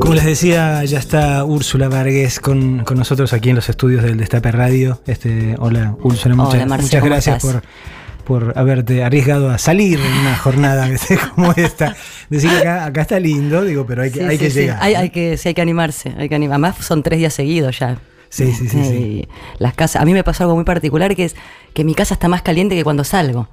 Como les decía, ya está Úrsula Vargas con, con nosotros aquí en los estudios del Destape Radio. Este, hola, Úrsula, muchas, Hola, muchas ¿cómo gracias estás? por, por haberte arriesgado a salir en una jornada como esta. Decir que acá, acá está lindo, digo, pero hay que, Sí, hay sí, que sí. llegar. Hay, hay que, sí, hay que animarse. Hay que animar. Además, son tres días seguidos ya. Sí, sí, sí, sí. Las casas. A mí me pasó algo muy particular que es que mi casa está más caliente que cuando salgo.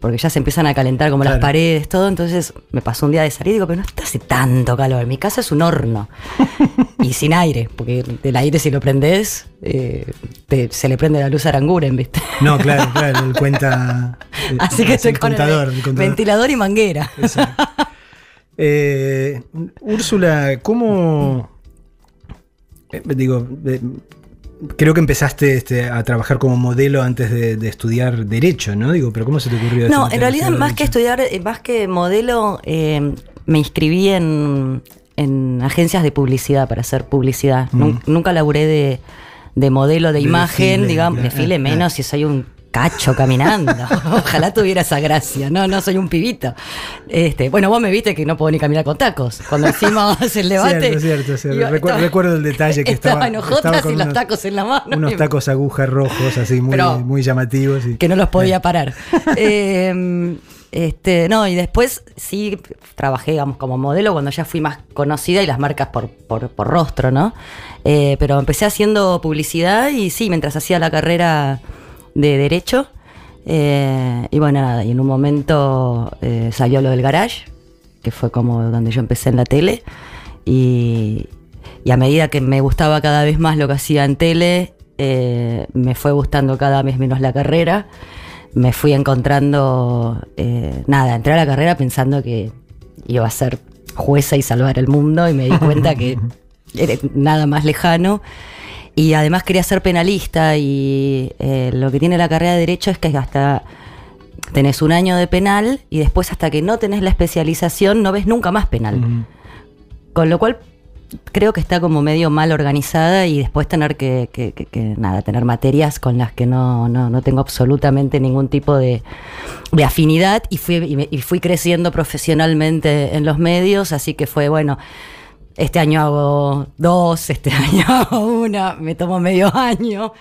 Porque ya se empiezan a calentar como las paredes, todo. Entonces me pasó un día de salir y digo, pero no está hace tanto calor. Mi casa es un horno. y sin aire. Porque el aire, si lo prendes, eh, te- se le prende la luz a Aranguren, ¿viste? No, claro, claro, él cuenta. eh, Así que es estoy el con el contador, el contador. ventilador y manguera. Exacto. Eh, Úrsula, ¿cómo. Eh, digo, eh, creo que empezaste este, a trabajar como modelo antes de, de estudiar Derecho, ¿no? Digo, pero ¿cómo se te ocurrió No, en realidad más que estudiar, eh, más que modelo, eh, me inscribí en, en agencias de publicidad para hacer publicidad. Nun- Nunca laburé de, de modelo de, De imagen, desfile, digamos, claro. desfile Ah, menos ah. si soy un cacho caminando. Ojalá tuviera esa gracia. No, no soy un pibito. Este, bueno, vos me viste que no puedo ni caminar con tacos. Cuando hicimos el debate. Cierto, cierto, cierto. yo Recu- estaba- recuerdo el detalle que estaba. estaba con y los unos- tacos en la mano. Unos tacos agujas rojos, así, muy, Pero- muy llamativos. y- que no los podía parar. Eh, este, no, y después sí trabajé, digamos, como modelo cuando ya fui más conocida y las marcas por, por, por rostro, ¿no? Eh, pero empecé haciendo publicidad y sí, mientras hacía la carrera de Derecho. eh, y bueno, nada, y en un momento eh, salió lo del garage, que fue como donde yo empecé en la tele. Y, y a medida que me gustaba cada vez más lo que hacía en tele, eh, me fue gustando cada vez menos la carrera. Me fui encontrando, eh, nada, entré a la carrera pensando que iba a ser jueza y salvar el mundo y me di cuenta que era nada más lejano. Y además quería ser penalista y eh, lo que tiene la carrera de derecho es que hasta tenés un año de penal y después hasta que no tenés la especialización no ves nunca más penal. Con lo cual creo que está como medio mal organizada y después tener que, que- que- que, nada, tener materias con las que no, no, no tengo absolutamente ningún tipo de, de afinidad y fui, y, me- y fui creciendo profesionalmente en los medios, así que fue bueno. Este año hago dos, este año hago una, me tomo medio año.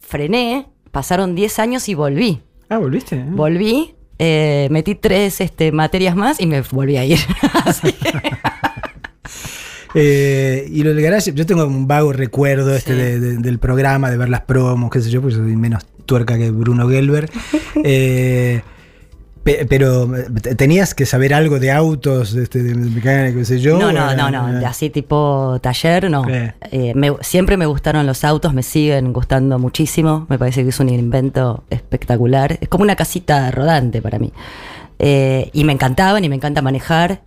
Frené, pasaron 10 años y volví. Ah, ¿volviste? eh? Volví, eh, metí tres este, materias más y me volví a ir. Eh, y lo del garage, yo tengo un vago recuerdo este Sí. de- de- del programa, de ver las promos, qué sé yo, porque soy menos tuerca que Bruno Gelber. Eh, pero eh, tenías que saber algo de autos, este, de mecánica, qué sé yo. no, no, era- no, no, de así tipo taller, no. Eh. Eh, me- siempre me gustaron los autos, me siguen gustando muchísimo. Me parece que es un invento espectacular. Es como una casita rodante para mí. Eh, y me encantaban y me encanta manejar.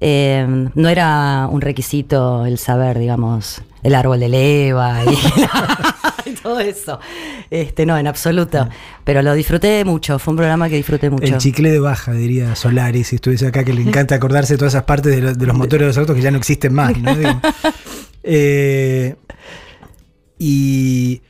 Eh, no era un requisito el saber, digamos, el árbol de leva y, y todo eso. Este, no, en absoluto. Pero lo disfruté mucho. Fue un programa que disfruté mucho. El chicle de baja, diría Solari, si estuviese acá, que le encanta acordarse de todas esas partes de, lo- de los motores de los autos que ya no existen más. ¿no? Eh, y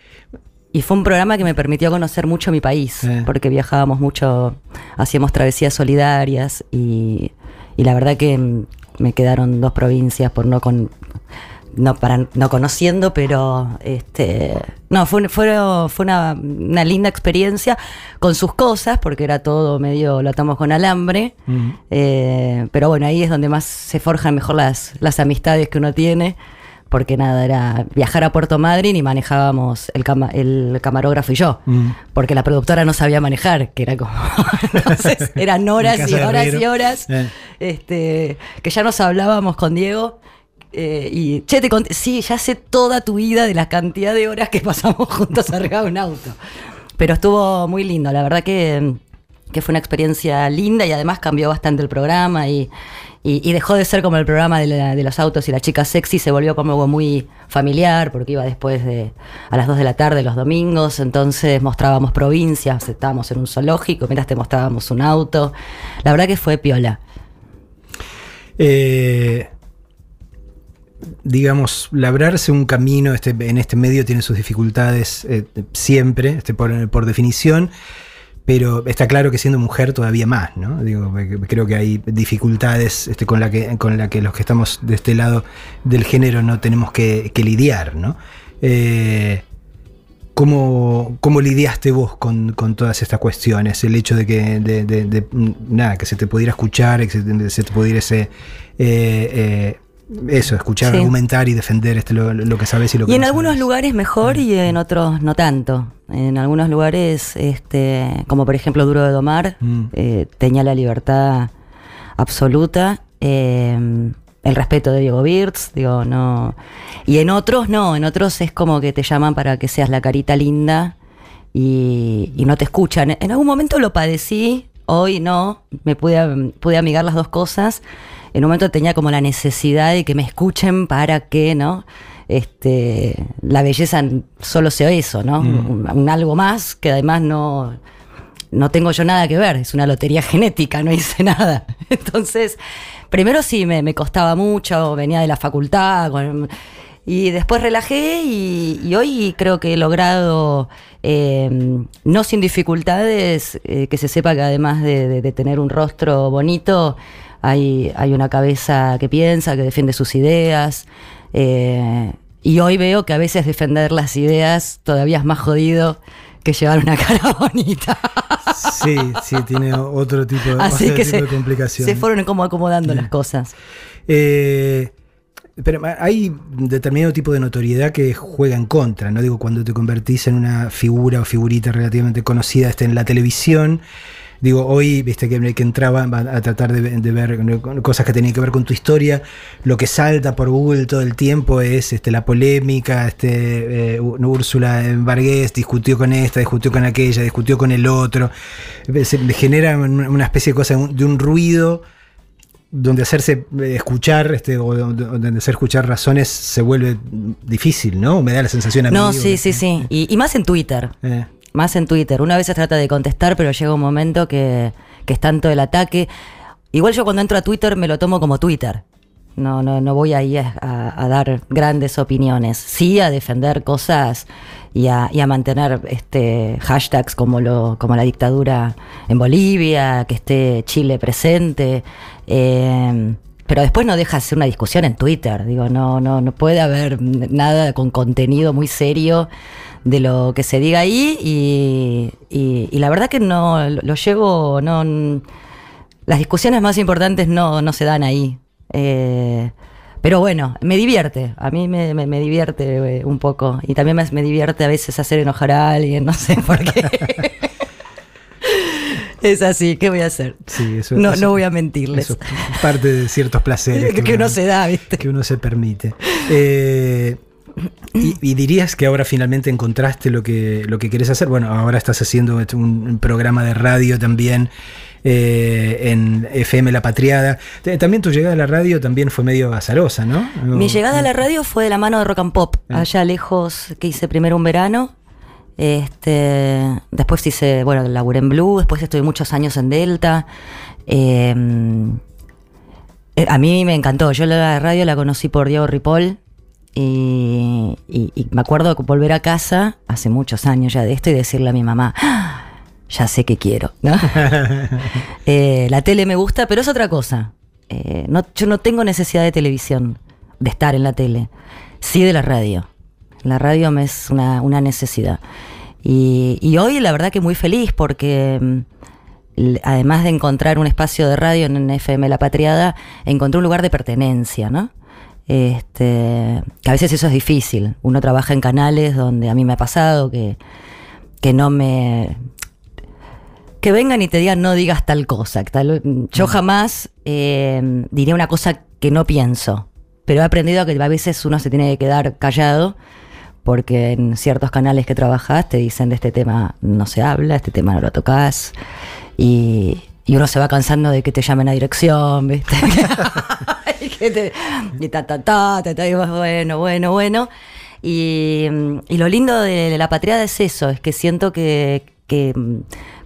Y fue un programa que me permitió conocer mucho mi país, Sí. porque viajábamos mucho, hacíamos travesías solidarias y, y la verdad que mm, me quedaron dos provincias por no con no para no conociendo, pero este no fue fue, fue una, una linda experiencia con sus cosas, porque era todo medio lo atamos con alambre. Eh, pero bueno, ahí es donde más se forjan mejor las, las amistades que uno tiene. Porque nada, era viajar a Puerto Madryn y manejábamos el, cama- el camarógrafo y yo. Porque la productora no sabía manejar, que era como. Entonces eran horas y horas y horas. Eh. Este, que ya nos hablábamos con Diego. Eh, y che, te conté, sí, ya sé toda tu vida de la cantidad de horas que pasamos juntos arriba de un auto. Pero estuvo muy lindo, la verdad que, que fue una experiencia linda y además cambió bastante el programa y, y- dejó de ser como el programa de, de los autos y la chica sexy, se volvió como algo muy familiar porque iba después de a las 2 de la tarde los domingos, entonces mostrábamos provincias, estábamos en un zoológico, mientras te mostrábamos un auto. La verdad que fue piola. Eh, digamos, labrarse un camino este, en este medio tiene sus dificultades eh, siempre, este, por, definición, pero está claro que siendo mujer todavía más, ¿no? Digo, creo que hay dificultades este, con, la que, con la que los que estamos de este lado del género no tenemos que, lidiar, ¿no? Eh, ¿Cómo, ¿Cómo, lidiaste vos con, todas estas cuestiones? El hecho de que, de, nada, que se te pudiera escuchar, que se, te pudiera eh, eso, escuchar, argumentar y defender este, lo, que sabes y lo que Y en algunos lugares mejor y en otros no tanto. En algunos lugares, este, como por ejemplo Duro de Domar, mm. eh, tenía la libertad absoluta. Eh, el respeto de Diego Birds, digo, no. Y en otros no, en otros es como que te llaman para que seas la carita linda y, no te escuchan. En algún momento lo padecí, hoy no, me pude, pude amigar las dos cosas en un momento tenía como la necesidad de que me escuchen para que, ¿no? Este, la belleza solo sea eso, ¿no? Mm. Un, algo más que además no, no tengo yo nada que ver, es una lotería genética, no hice nada. Entonces, primero sí me, costaba mucho, venía de la facultad, y después relajé y, hoy creo que he logrado, em, no sin dificultades, eh, que se sepa que además de tener un rostro bonito, hay, hay una cabeza que piensa, que defiende sus ideas. Eh, y hoy veo que a veces defender las ideas todavía es más jodido que llevar una cara bonita. Sí, sí, tiene otro tipo de, Así que se, Se fueron como acomodando las cosas. Eh, pero hay determinado tipo de notoriedad que juega en contra, ¿no? Digo, cuando te convertís en una figura o figurita relativamente conocida este, en la televisión, Digo, hoy, viste, que, que entraba a tratar de, ver cosas que tenían que ver con tu historia. Lo que salta por Google todo el tiempo es este, la polémica. Este, eh, Úrsula Vargas discutió con esta, discutió con aquella, discutió con el otro. Se genera una especie de cosa, de un ruido donde hacerse eh, escuchar este, o donde hacer escuchar razones se vuelve difícil, ¿no? Me da la sensación a mí. No, sí, sí, sí. Y, más en Twitter. Eh más en Twitter. Una vez se trata de contestar, pero llega un momento que, es tanto el ataque. Igual yo cuando entro a Twitter me lo tomo como Twitter. No, no, no voy ahí a, dar grandes opiniones. Sí a defender cosas y a, y a, mantener este hashtags como lo, como la dictadura en Bolivia, que esté Chile presente. Eh, pero después no deja de ser una discusión en Twitter. Digo, no, no, no puede haber nada con contenido muy serio de lo que se diga ahí y, y, la verdad que no lo llevo, no, las discusiones más importantes no, no se dan ahí. Eh, pero bueno, me divierte, a mí me, me, divierte eh, un poco y también me, me, divierte a veces hacer enojar a alguien, no sé por qué. es así, ¿qué voy a hacer? no, no voy a mentirles. parte de ciertos placeres que, uno, se da, ¿viste? Que uno se permite. Eh, y, dirías que ahora finalmente encontraste lo que, lo que querés hacer. Bueno, ahora estás haciendo este, un, programa de radio también eh, en FM La Patriada. También tu llegada a la radio también fue medio azarosa, ¿no? Mi llegada a la radio fue de la mano de Rock and Pop, ah. allá lejos, que hice primero un verano. Este, después hice, bueno, laburé en Blue, después estuve muchos años en Delta. Em, eh, a mí me encantó. Yo la radio la conocí por Diego Ripoll, y, me acuerdo de volver a casa hace muchos años ya de esto y decirle a mi mamá, ah, ya sé que quiero. Eh, la tele me gusta, pero es otra cosa. Eh, no, yo no tengo necesidad de televisión, de estar en la tele, sí de la radio. La radio me es una, necesidad. Y, hoy la verdad que muy feliz porque mm, además de encontrar un espacio de radio en FM La Patriada, encontré un lugar de pertenencia, ¿no? Este, que a veces eso es difícil. Uno trabaja en canales donde a mí me ha pasado que, que no me. que vengan y te digan no digas tal cosa. yo mm. jamás eh, diría una cosa que no pienso. Pero he aprendido que a veces uno se tiene que quedar callado porque en ciertos canales que trabajas te dicen de este tema no se habla, este tema no lo tocas. Y, y uno se va cansando de que te llamen a dirección, ¿viste? y, ta, ta, ta, ta, y bueno, bueno, bueno. Y, lo lindo de, la patriada es eso, es que siento que,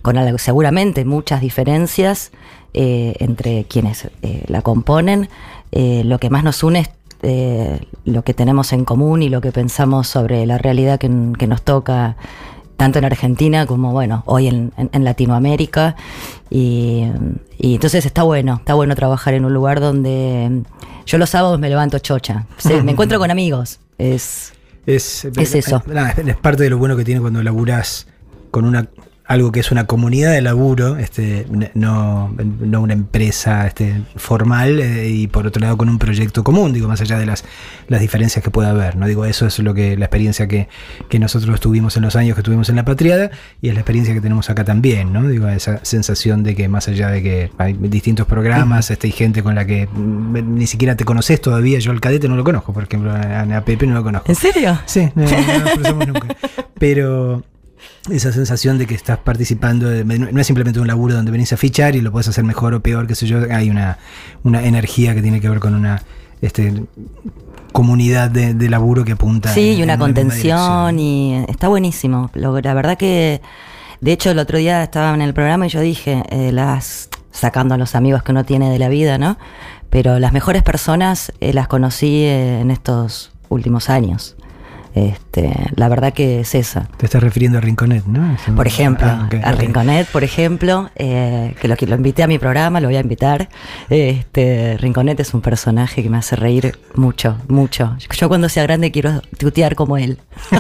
con seguramente muchas diferencias eh, entre quienes eh, la componen, eh, lo que más nos une eh, lo que tenemos en común y lo que pensamos sobre la realidad que, que nos toca tanto en Argentina como, bueno, hoy en, en, Latinoamérica. Y, y, entonces está bueno, está bueno trabajar en un lugar donde yo los sábados me levanto chocha. me encuentro con amigos. Es, es, es eso. Es parte de lo bueno que tiene cuando laburas con una algo que es una comunidad de laburo, este, no, no una empresa este, formal, eh, y por otro lado con un proyecto común, digo, más allá de las, las diferencias que pueda haber. ¿no? Digo, eso es lo que, la experiencia que, que nosotros tuvimos en los años que estuvimos en la patriada, y es la experiencia que tenemos acá también, ¿no? Digo, esa sensación de que más allá de que hay distintos programas, este, hay gente con la que mm, ni siquiera te conoces todavía, yo al cadete no lo conozco, por ejemplo, a, Pepe no lo conozco. ¿En serio? Sí, no, no, nunca. Pero esa sensación de que estás participando, no es simplemente un laburo donde venís a fichar y lo puedes hacer mejor o peor, qué sé yo, hay una, una energía que tiene que ver con una este, comunidad de, laburo que apunta. Sí, y una contención y está buenísimo. la verdad que, de hecho, el otro día estaba en el programa y yo dije, eh, las sacando a los amigos que uno tiene de la vida, ¿no? Pero las mejores personas eh, las conocí eh, en estos últimos años. Este, la verdad que es esa. Te estás refiriendo a Rinconet, ¿no? Por ejemplo, ah, a Rinconet, por ejemplo, eh, que lo, lo invité a mi programa, lo voy a invitar. Este, Rinconet es un personaje que me hace reír mucho, mucho. Yo cuando sea grande quiero tutear como él.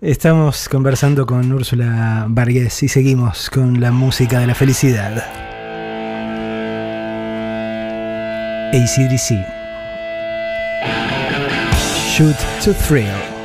Estamos conversando con Úrsula Vargas y seguimos con la música de la felicidad. ACDC. Shoot to thrill.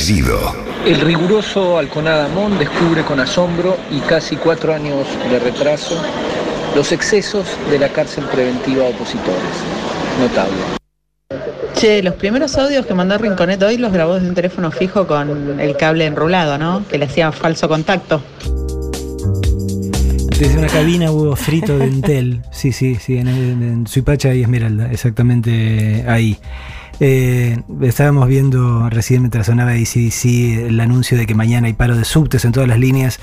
Estallido. El riguroso Alconada Mon descubre con asombro y casi cuatro años de retraso los excesos de la cárcel preventiva a opositores. Notable. Che, los primeros audios que mandó Rinconet hoy los grabó desde un teléfono fijo con el cable enrulado, ¿no? Que le hacía falso contacto. Desde una cabina hubo frito de Entel. Sí, sí, sí, en, en Suipacha y Esmeralda, exactamente ahí. Eh, estábamos viendo recién mientras sonaba ACDC el anuncio de que mañana hay paro de subtes en todas las líneas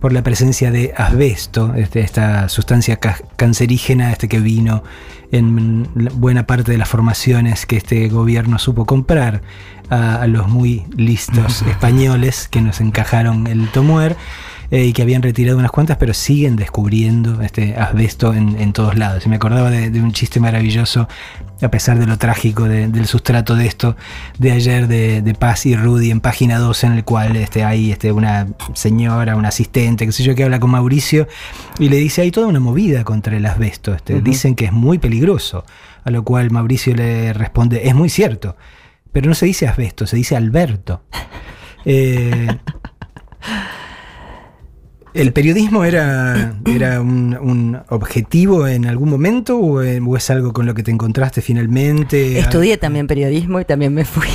por la presencia de asbesto, este, esta sustancia cancerígena este que vino en buena parte de las formaciones que este gobierno supo comprar a, a los muy listos españoles que nos encajaron el tomuer. Eh, y que habían retirado unas cuantas, pero siguen descubriendo este asbesto en, todos lados. Y me acordaba de, un chiste maravilloso, a pesar de lo trágico del sustrato de esto, de ayer de, Paz y Rudy en página 2, en el cual este, hay este, una señora, un asistente, qué sé yo, que habla con Mauricio y le dice, hay toda una movida contra el asbesto. Este, Dicen que es muy peligroso. A lo cual Mauricio le responde, es muy cierto, pero no se dice asbesto, se dice Alberto. Eh, ¿El periodismo era, era un, objetivo en algún momento o, es algo con lo que te encontraste finalmente? Estudié también periodismo y también me fui.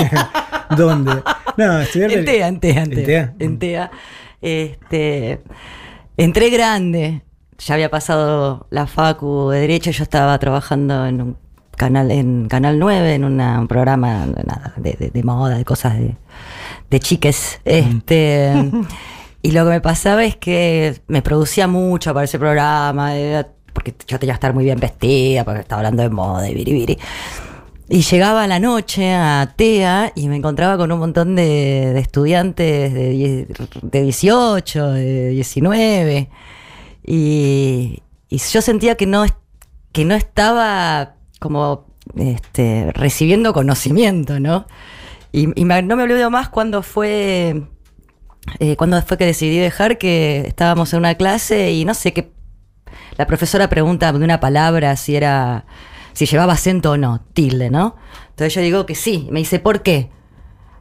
¿Dónde? No, estudiar en TEA, en TEA, en TEA. Este, entré grande, ya había pasado la facu de Derecho, yo estaba trabajando en un canal, en Canal 9, en un programa de, moda, de cosas de, de chiques. Este... Y lo que me pasaba es que me producía mucho para ese programa, porque yo tenía que estar muy bien vestida, porque estaba hablando de moda y biribiri. Y llegaba a la noche a TEA y me encontraba con un montón de, estudiantes de, de, 18, de 19. Y, yo sentía que no, que no estaba como este, recibiendo conocimiento, ¿no? Y, y no me olvido más cuando fue eh, cuando fue que decidí dejar, que estábamos en una clase y no sé qué. La profesora pregunta de una palabra si era. si llevaba acento o no, tilde, ¿no? Entonces yo digo que sí. Me dice, ¿por qué?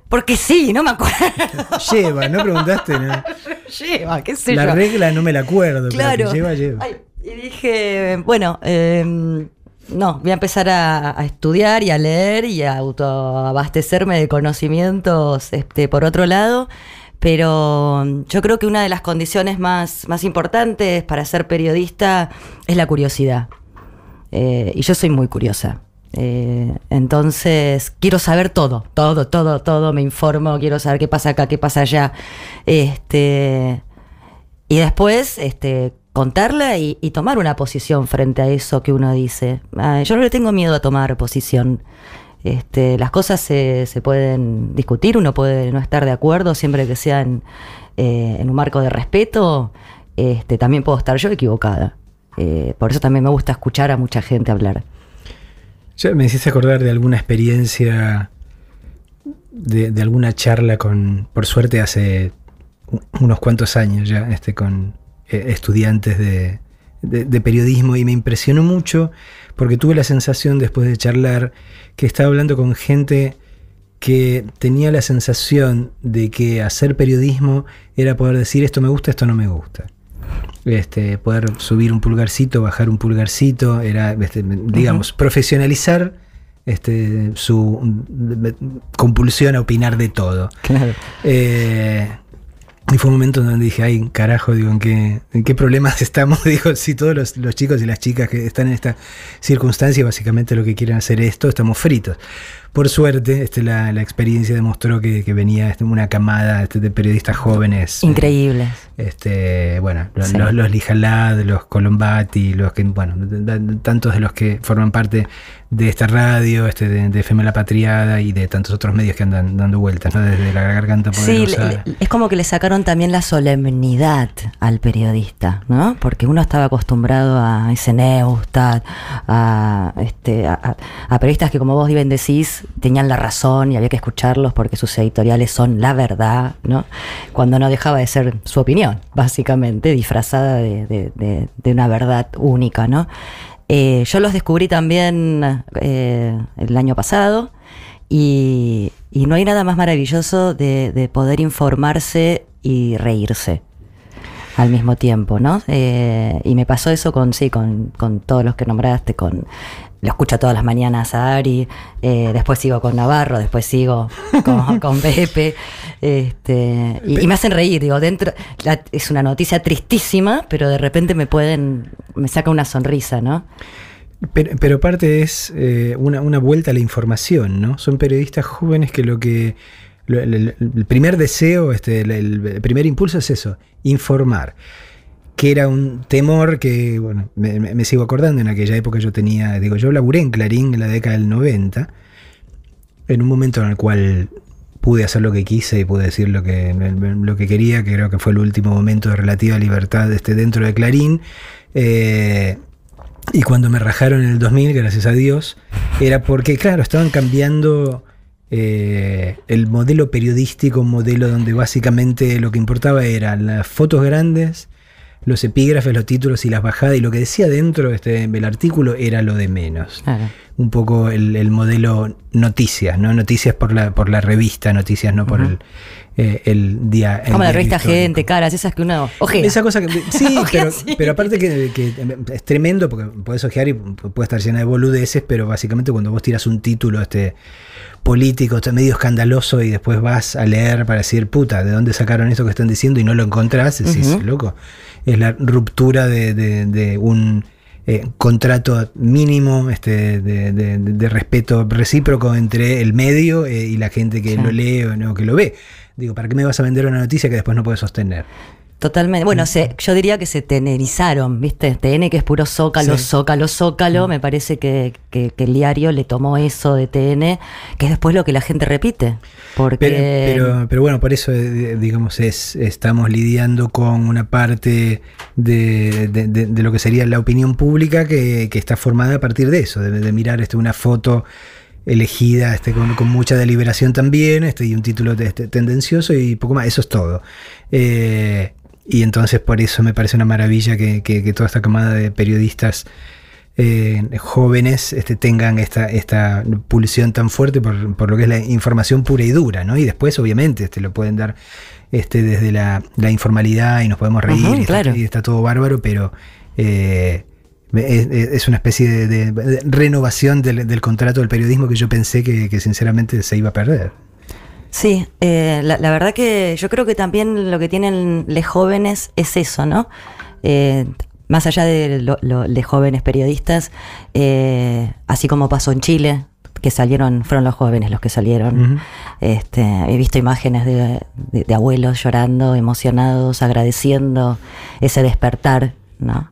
Porque sí, no me acuerdo. Lleva, no preguntaste, ¿no? lleva, qué sé la yo. La regla no me la acuerdo. Claro. lleva, lleva. y dije, bueno, em, no, voy a empezar a, a, estudiar y a leer y a autoabastecerme de conocimientos este, por otro lado. Pero mm, yo creo que una de las condiciones más, más importantes para ser periodista es la curiosidad. Eh, y yo soy muy curiosa. Eh, entonces, quiero saber todo, todo, todo, todo, me informo, quiero saber qué pasa acá, qué pasa allá. Este, y después, este, contarla y, tomar una posición frente a eso que uno dice. Ah, yo no le tengo miedo a tomar posición. Este, las cosas se, se, pueden discutir, uno puede no estar de acuerdo siempre que sea en, eh, un marco de respeto. Este, también puedo estar yo equivocada. Eh, por eso también me gusta escuchar a mucha gente hablar. Ya me hiciste acordar de alguna experiencia, de, alguna charla con, por suerte hace unos cuantos años ya, este, con eh, estudiantes de, de, periodismo y me impresionó mucho porque tuve la sensación después de charlar que estaba hablando con gente que tenía la sensación de que hacer periodismo era poder decir esto me gusta, esto no me gusta. Este, poder subir un pulgarcito, bajar un pulgarcito, era, este, digamos, profesionalizar este, su compulsión a opinar de todo. Claro. Eh, y fue un momento donde dije, ay, carajo, digo, ¿en qué, en qué problemas estamos? Digo, si todos los, los, chicos y las chicas que están en esta circunstancia básicamente lo que quieren hacer esto, estamos fritos. Por suerte, este, la, experiencia demostró que, venía este, una camada este, de periodistas jóvenes. Increíbles. Este, bueno, los, los, Lijalad, los Colombati, los que, bueno, tantos de los que forman parte de esta radio, este, de, de La Patriada y de tantos otros medios que andan dando vueltas, ¿no? Desde la garganta poderosa. Sí, es como que le sacaron también la solemnidad al periodista, ¿no? Porque uno estaba acostumbrado a ese Neustad, a, este, a, a periodistas que, como vos bien tenían la razón y había que escucharlos porque sus editoriales son la verdad, ¿no? Cuando no dejaba de ser su opinión, básicamente, disfrazada de, una verdad única, ¿no? Eh, yo los descubrí también eh, el año pasado Y, y no hay nada más maravilloso de, de poder informarse y reírse al mismo tiempo, ¿no? Eh, y me pasó eso con, sí, con, con todos los que nombraste, con lo escucho todas las mañanas a Ari, eh, después sigo con Navarro, después sigo con, Pepe, este, y, me hacen reír, digo, dentro, es una noticia tristísima, pero de repente me pueden, me saca una sonrisa, ¿no? Pero, pero aparte es eh, una, una vuelta a la información, ¿no? Son periodistas jóvenes que lo que. El, primer deseo, este, el, primer impulso es eso, informar. Que era un temor que, bueno, me sigo acordando, en aquella época yo tenía, digo, yo laburé en Clarín en la década del 90, en un momento en el cual pude hacer lo que quise y pude decir lo que, lo que quería, que creo que fue el último momento de relativa libertad este, dentro de Clarín. Eh, y cuando me rajaron en el 2000, gracias a Dios, era porque, claro, estaban cambiando eh, el modelo periodístico, un modelo donde básicamente lo que importaba eran las fotos grandes, los epígrafes, los títulos y las bajadas, y lo que decía dentro este, el artículo era lo de menos. Claro. Un poco el, el modelo noticias, ¿no? Noticias por la, por la revista, noticias no por el, eh, el día. el Como la revista histórico. Gente, caras, esas que uno ojea. Esa cosa que. Sí, pero, sí. pero aparte que, que es tremendo porque puedes ojear y puede estar llena de boludeces, pero básicamente cuando vos tiras un título este político, medio escandaloso y después vas a leer para decir, puta, ¿de dónde sacaron esto que están diciendo? y no lo encontrás, decís, Ujú. loco. Es la ruptura de, de- de un eh, contrato mínimo este, de, de- de respeto recíproco entre el medio eh, y la gente que Sí. lo lee o no, que lo ve. Digo, ¿para qué me vas a vender una noticia que después no puedes sostener? Totalmente. Bueno, se, yo diría que se tenerizaron, ¿viste? TN, que es puro zócalo, Sí. zócalo, zócalo. Me parece que, que- que el diario le tomó eso de TN, que es después lo que la gente repite. Porque. Pero, pero, pero bueno, por eso, eh, digamos, es, estamos lidiando con una parte de, de- de- de lo que sería la opinión pública que, que está formada a partir de eso, de, mirar este, una foto elegida este, con, con mucha deliberación también, este, y un título de- este, tendencioso y poco más, eso es todo. Eh, y entonces por eso me parece una maravilla que, que- que toda esta camada de periodistas eh, jóvenes este, tengan esta, esta pulsión tan fuerte por, por lo que es la información pura y dura, ¿no? Y después, obviamente, este, lo pueden dar este, desde la, la informalidad y nos podemos reír y, está, claro. y está todo bárbaro, pero eh, es, es una especie de, de- de renovación del, del contrato del periodismo que yo pensé que, que sinceramente se iba a perder. Sí, eh, la, la verdad que yo creo que también lo que tienen los jóvenes es eso, ¿no? Eh, más allá de, lo- lo- de jóvenes periodistas, eh, así como pasó en Chile, que salieron, fueron los jóvenes los que salieron. Este, he visto imágenes de, de- de abuelos llorando, emocionados, agradeciendo ese despertar, ¿no?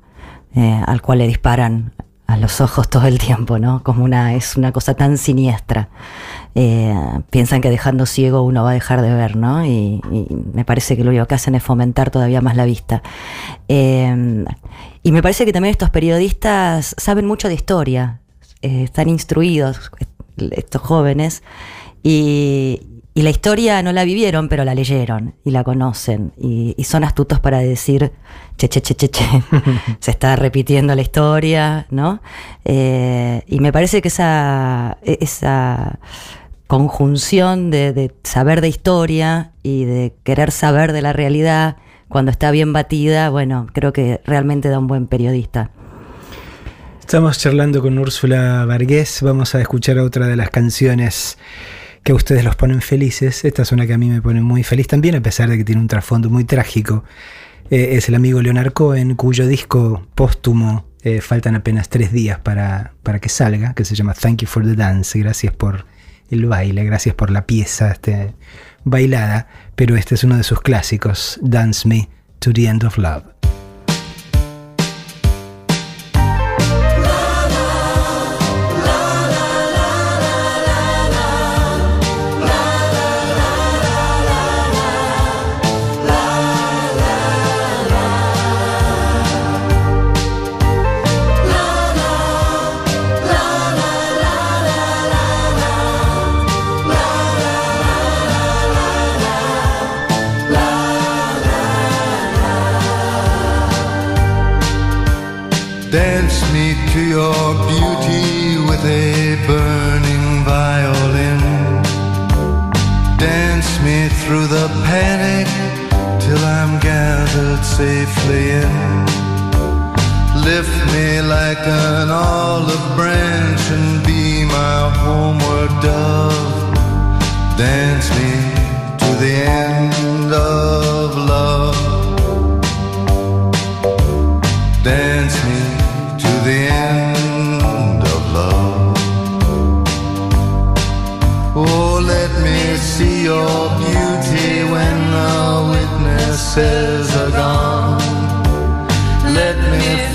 Eh, al cual le disparan a los ojos todo el tiempo, ¿no? Como una, es una cosa tan siniestra. Eh, piensan que dejando ciego uno va a dejar de ver, ¿no? Y, me parece que lo único que hacen es fomentar todavía más la vista. Eh, y me parece que también estos periodistas saben mucho de historia, eh, están instruidos, estos jóvenes, y, y la historia no la vivieron, pero la leyeron y la conocen, y, y son astutos para decir, che, che, che, che, che, se está repitiendo la historia, ¿no? Eh, y me parece que esa, esa conjunción de, de saber de historia y de querer saber de la realidad, cuando está bien batida, bueno, creo que realmente da un buen periodista. Estamos charlando con Úrsula Vargués. Vamos a escuchar otra de las canciones que a ustedes los ponen felices. Esta es una que a mí me pone muy feliz también, a pesar de que tiene un trasfondo muy trágico. Eh, es el amigo Leonard Cohen, cuyo disco póstumo eh, faltan apenas tres días para, para que salga, que se llama Thank You for the Dance. Gracias por el baile, gracias por la pieza este, bailada. Pero este es uno de sus clásicos, Dance Me to the End of Love. taken all the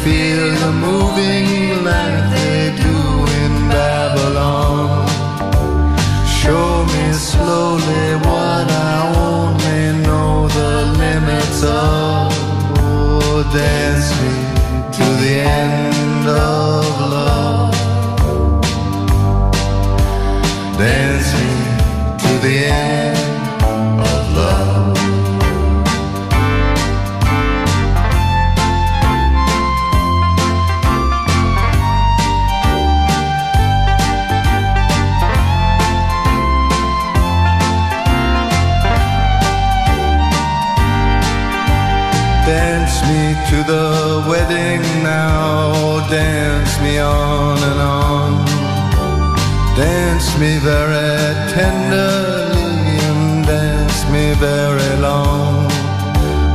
feel the moving light. Me very tenderly and dance me very long.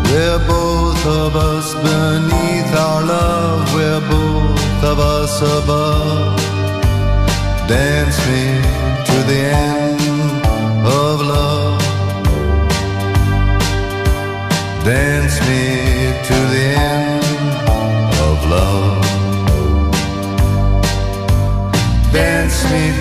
We're both of us beneath our love, we're both of us above. Dance me to the end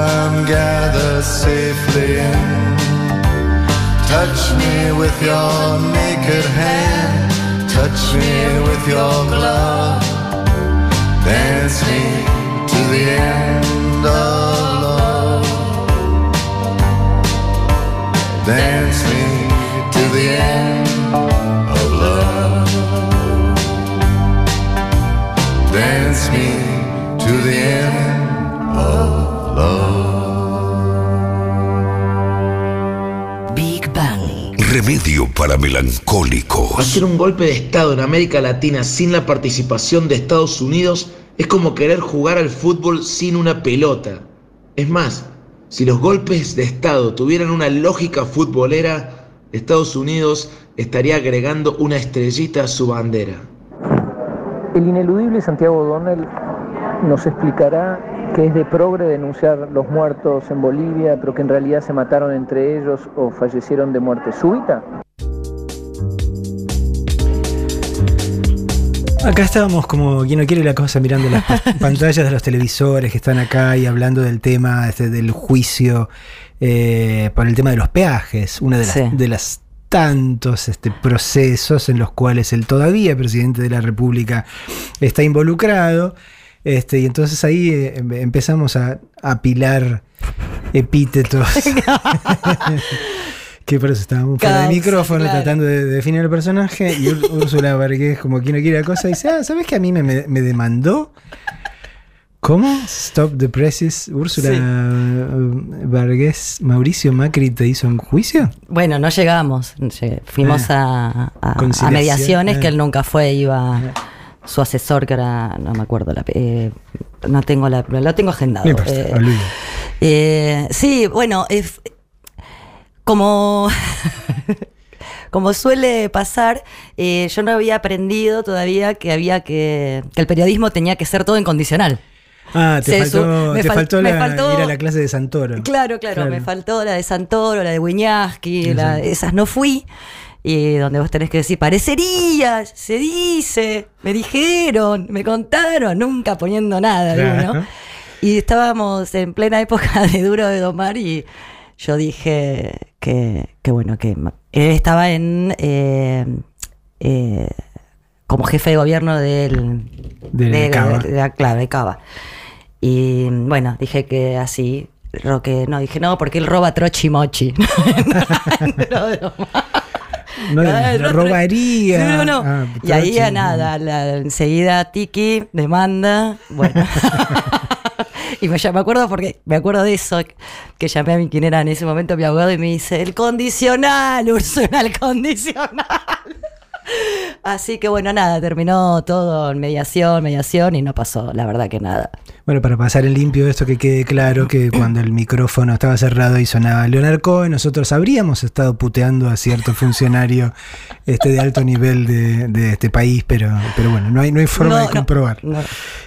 I'm safely in. Touch me with your naked hand, touch me with your glove. Dance me to the end of love. Dance me to the end of love. Dance me to the end of love. Big Bang. Remedio para melancólicos. Hacer un golpe de Estado en América Latina sin la participación de Estados Unidos es como querer jugar al fútbol sin una pelota. Es más, si los golpes de Estado tuvieran una lógica futbolera, Estados Unidos estaría agregando una estrellita a su bandera. El ineludible Santiago Donel nos explicará que es de progre denunciar los muertos en Bolivia, pero que en realidad se mataron entre ellos o fallecieron de muerte súbita. Acá estábamos como quien no quiere la cosa mirando las pa- pantallas de los televisores que están acá y hablando del tema este, del juicio eh, por el tema de los peajes, una de las, Sí. de las tantos este, procesos en los cuales el todavía presidente de la República está involucrado. Este, y entonces ahí eh, em- empezamos a apilar epítetos. que por eso estábamos fuera de Caos, micrófono claro. tratando de definir el personaje. Y Úr- Úrsula Vargas, como quien no quiere la cosa, dice: Ah, ¿sabes que a mí me, me- demandó ¿Cómo? Stop the presses. Úrsula Sí. eh, Vargas, Mauricio Macri te hizo un juicio. Bueno, no llegamos. Lle- Fuimos a, a- mediaciones ah. que él nunca fue, iba su asesor, que era, no me acuerdo, la, eh, no tengo la, lo tengo agendado. Eh, eh, sí, bueno, es- como, como suele pasar, eh, yo no había aprendido todavía que había que, que el periodismo tenía que ser todo incondicional. Ah, te faltó, su- me te fal- faltó, me la- faltó- ir a la clase de Santoro. Claro, claro, me faltó la de Santoro, la de Wiñaski, esas no fui. Y donde vos tenés que decir, parecería, se dice, me dijeron, me contaron, nunca poniendo nada Claro. Y estábamos en plena época de Duro de Domar y yo dije que, que bueno, que él estaba en eh, eh, como jefe de gobierno del, De Cava. de la- claro, de Cava. Y bueno, dije que así, lo que no, dije no, porque él roba trochi mochi. Duro de Domar. No, no, robaría. Sí, no, no. Ah, y ahí ya troche. nada, la- enseguida Tiki, demanda, bueno. y me, ya me acuerdo porque me acuerdo de eso, que llamé a mi quien era en ese momento mi abogado y me dice, el condicional, Ursula, el condicional. Así que bueno, nada, terminó todo en mediación, mediación y no pasó, la verdad que nada. Bueno, para pasar en limpio esto que quede claro que cuando el micrófono estaba cerrado y sonaba Leonard Cohen, nosotros habríamos estado puteando a cierto funcionario este, de alto nivel de, de este país, pero, pero bueno, no hay, no hay forma No, de comprobar. no.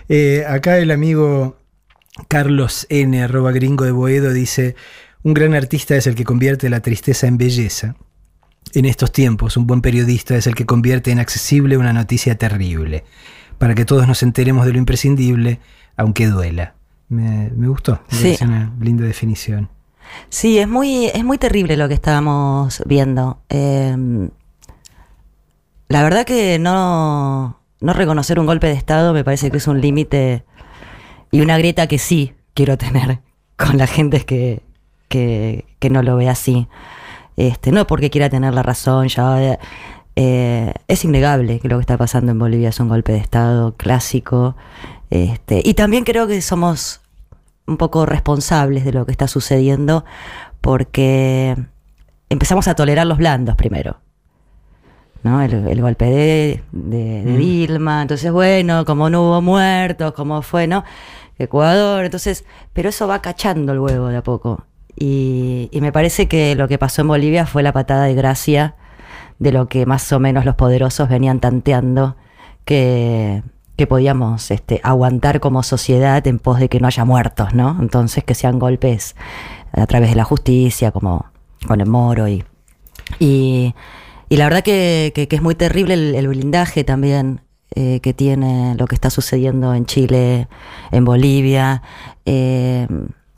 Eh, acá el amigo Carlos N, arroba gringo de Boedo, dice, un gran artista es el que convierte la tristeza en belleza. En estos tiempos, un buen periodista es el que convierte en accesible una noticia terrible, para que todos nos enteremos de lo imprescindible, aunque duela. Me, me gustó, me Sí. parece una linda definición. Sí, es muy, es muy terrible lo que estábamos viendo. Eh, la verdad que no, no reconocer un golpe de Estado me parece que es un límite y una grieta que sí quiero tener con la gente que, que, que no lo ve así. Este, no porque quiera tener la razón, ya eh, eh, es innegable que lo que está pasando en Bolivia es un golpe de Estado clásico. Este, y también creo que somos un poco responsables de lo que está sucediendo porque empezamos a tolerar los blandos primero. ¿no? El, el golpe de, de- de Mm. Dilma, entonces bueno, como no hubo muertos, como fue, ¿no? Ecuador, entonces, pero eso va cachando el huevo de a poco. Y, me parece que lo que pasó en Bolivia fue la patada de gracia de lo que más o menos los poderosos venían tanteando que, que podíamos este, aguantar como sociedad en pos de que no haya muertos, ¿no? Entonces que sean golpes a través de la justicia, como con el moro y, y, la verdad que, que- es muy terrible el, el blindaje también eh, que tiene lo que está sucediendo en Chile, en Bolivia. Eh,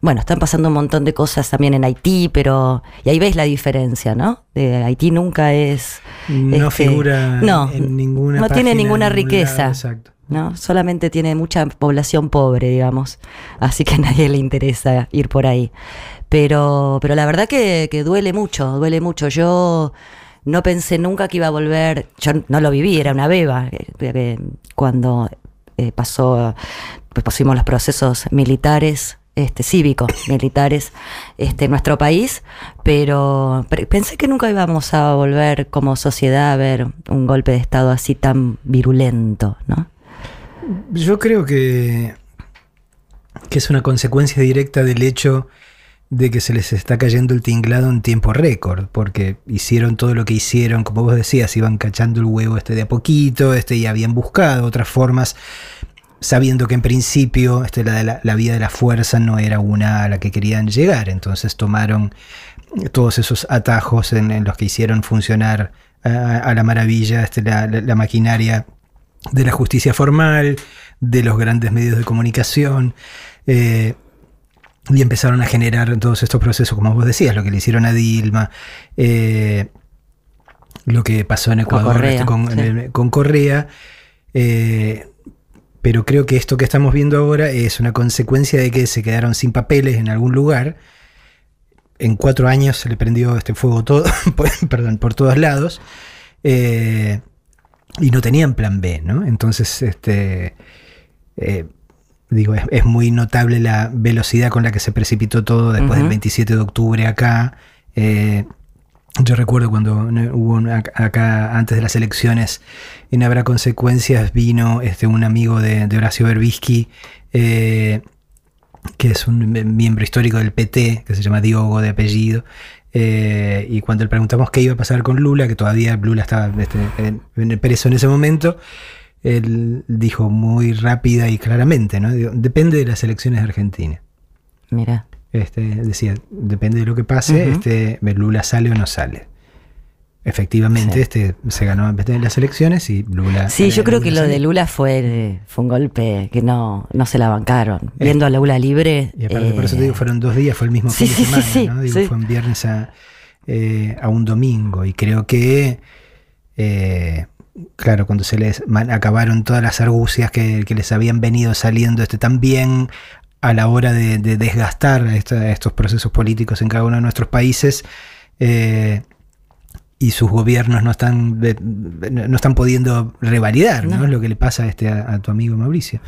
bueno, están pasando un montón de cosas también en Haití, pero. Y ahí veis la diferencia, ¿no? De Haití nunca es. No este, figura no, en ninguna No tiene ninguna riqueza. lado, exacto. ¿no? Solamente tiene mucha población pobre, digamos. Así que a nadie le interesa ir por ahí. Pero, pero la verdad que, que duele mucho, duele mucho. Yo no pensé nunca que iba a volver, yo no lo viví, era una beba. eh, eh, Cuando eh, pasó, pues pusimos los procesos militares, este, cívicos, militares, este, en nuestro país, pero pensé que nunca íbamos a volver como sociedad a ver un golpe de Estado así tan virulento, ¿no? Yo creo que, que es una consecuencia directa del hecho de que se les está cayendo el tinglado en tiempo récord, porque hicieron todo lo que hicieron, como vos decías, iban cachando el huevo este de a poquito, este, y habían buscado otras formas, sabiendo que en principio este, la, la, la vía de la fuerza no era una a la que querían llegar, entonces tomaron todos esos atajos en, en los que hicieron funcionar a, a la maravilla este, la, la, la maquinaria de la justicia formal, de los grandes medios de comunicación, eh, y empezaron a generar todos estos procesos, como vos decías, lo que le hicieron a Dilma, eh, lo que pasó en Ecuador Correa, este, con, sí. en el- con Correa, eh, pero creo que esto que estamos viendo ahora es una consecuencia de que se quedaron sin papeles en algún lugar. En cuatro años se le prendió este fuego todo, por- perdón, por todos lados. eh, y no tenían plan B, ¿no? Entonces, este, eh, digo, es, es muy notable la velocidad con la que se precipitó todo después del Ujú. 27 de octubre acá. Eh, yo recuerdo cuando hubo acá antes de las elecciones en Habrá Consecuencias vino este, un amigo de, de Horacio Berbisky, eh, que es un mie- miembro histórico del PT, que se llama Diogo de apellido. eh, y cuando le preguntamos qué iba a pasar con Lula, que todavía Lula estaba este, en, en preso en ese momento, él dijo muy rápida y claramente, ¿no? Depende de las elecciones de Argentina. Mira. Este, decía, depende de lo que pase, este, Lula sale o no sale. Efectivamente, Sí. este, se ganó en las elecciones y Lula. Sí, yo eh, creo que lo salió. de Lula fue, fue un golpe que no, no se la bancaron. Viendo a Lula libre. Y aparte, por eso te eh, digo, fueron dos días, fue el mismo sí, fin de semana, sí, ¿no? Digo, fue un viernes a, eh, a un domingo. Y creo que, eh, claro, cuando se les acabaron todas las argucias que, que les habían venido saliendo este, tan bien a la hora de, de desgastar esta- estos procesos políticos en cada uno de nuestros países, eh, y sus gobiernos no están no están pudiendo revalidar, ¿no? No. Es lo que le pasa a, este, a, a tu amigo Mauricio.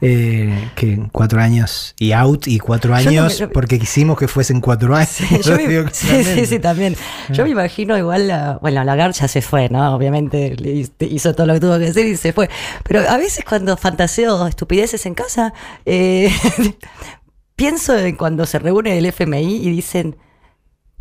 Eh, que cuatro años y out y cuatro Yo no me- años porque quisimos que fuesen cuatro años. Sí, yo me- Digo, sí, claramente. sí, sí, también. Yo me imagino igual, la, bueno, Lagarde ya se fue, ¿no? Obviamente hizo todo lo que tuvo que hacer y se fue. Pero a veces cuando fantaseo estupideces en casa, eh, pienso en cuando se reúne el FMI y dicen,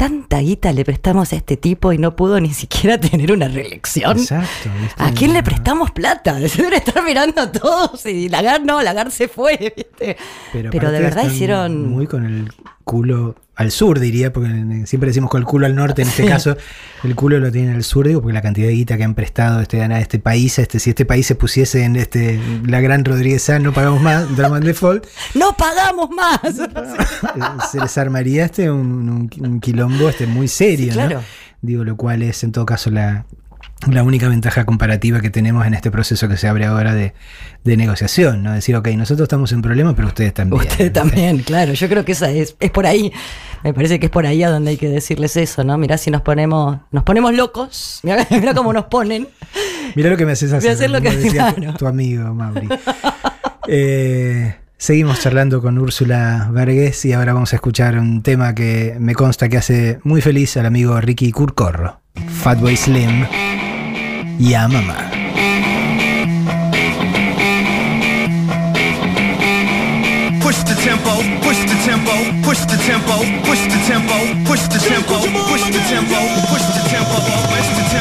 tanta guita le prestamos a este tipo y no pudo ni siquiera tener una reelección. Exacto. ¿viste? ¿A quién le prestamos plata? Deben estar mirando a todos y Lagarde no, Lagarde se fue, ¿viste? Pero, de verdad hicieron... Muy con el culo al sur, diría, porque siempre decimos con el culo al norte, en este Sí. caso el culo lo tiene al sur, digo, porque la cantidad de guita que han prestado este, a este país, este, si este país se pusiese en este la gran Rodríguez Sá, no pagamos más, en default, ¡No pagamos más! se les armaría este un, un- un quilombo este muy serio, Sí, claro. ¿no? Digo, lo cual es en todo caso la, la única ventaja comparativa que tenemos en este proceso que se abre ahora de, de negociación, ¿no? Decir, ok, nosotros estamos en problemas, pero ustedes también. Usted también, claro. Yo creo que esa es, es por ahí. Me parece que es por ahí a donde hay que decirles eso, ¿no? Mirá si nos ponemos, nos ponemos locos. Mirá, mirá cómo nos ponen. Mira lo que me haces hacer. Voy a hacer lo como que- decía claro. tu, tu amigo Mauri. Eh, seguimos charlando con Úrsula Vargas y ahora vamos a escuchar un tema que me consta que hace muy feliz al amigo Ricky Curcorro. Fatboy Slim y a mamá. Push the tempo, push the tempo, push the tempo, push the tempo, push the tempo, push the tempo, push the tempo, push the tempo.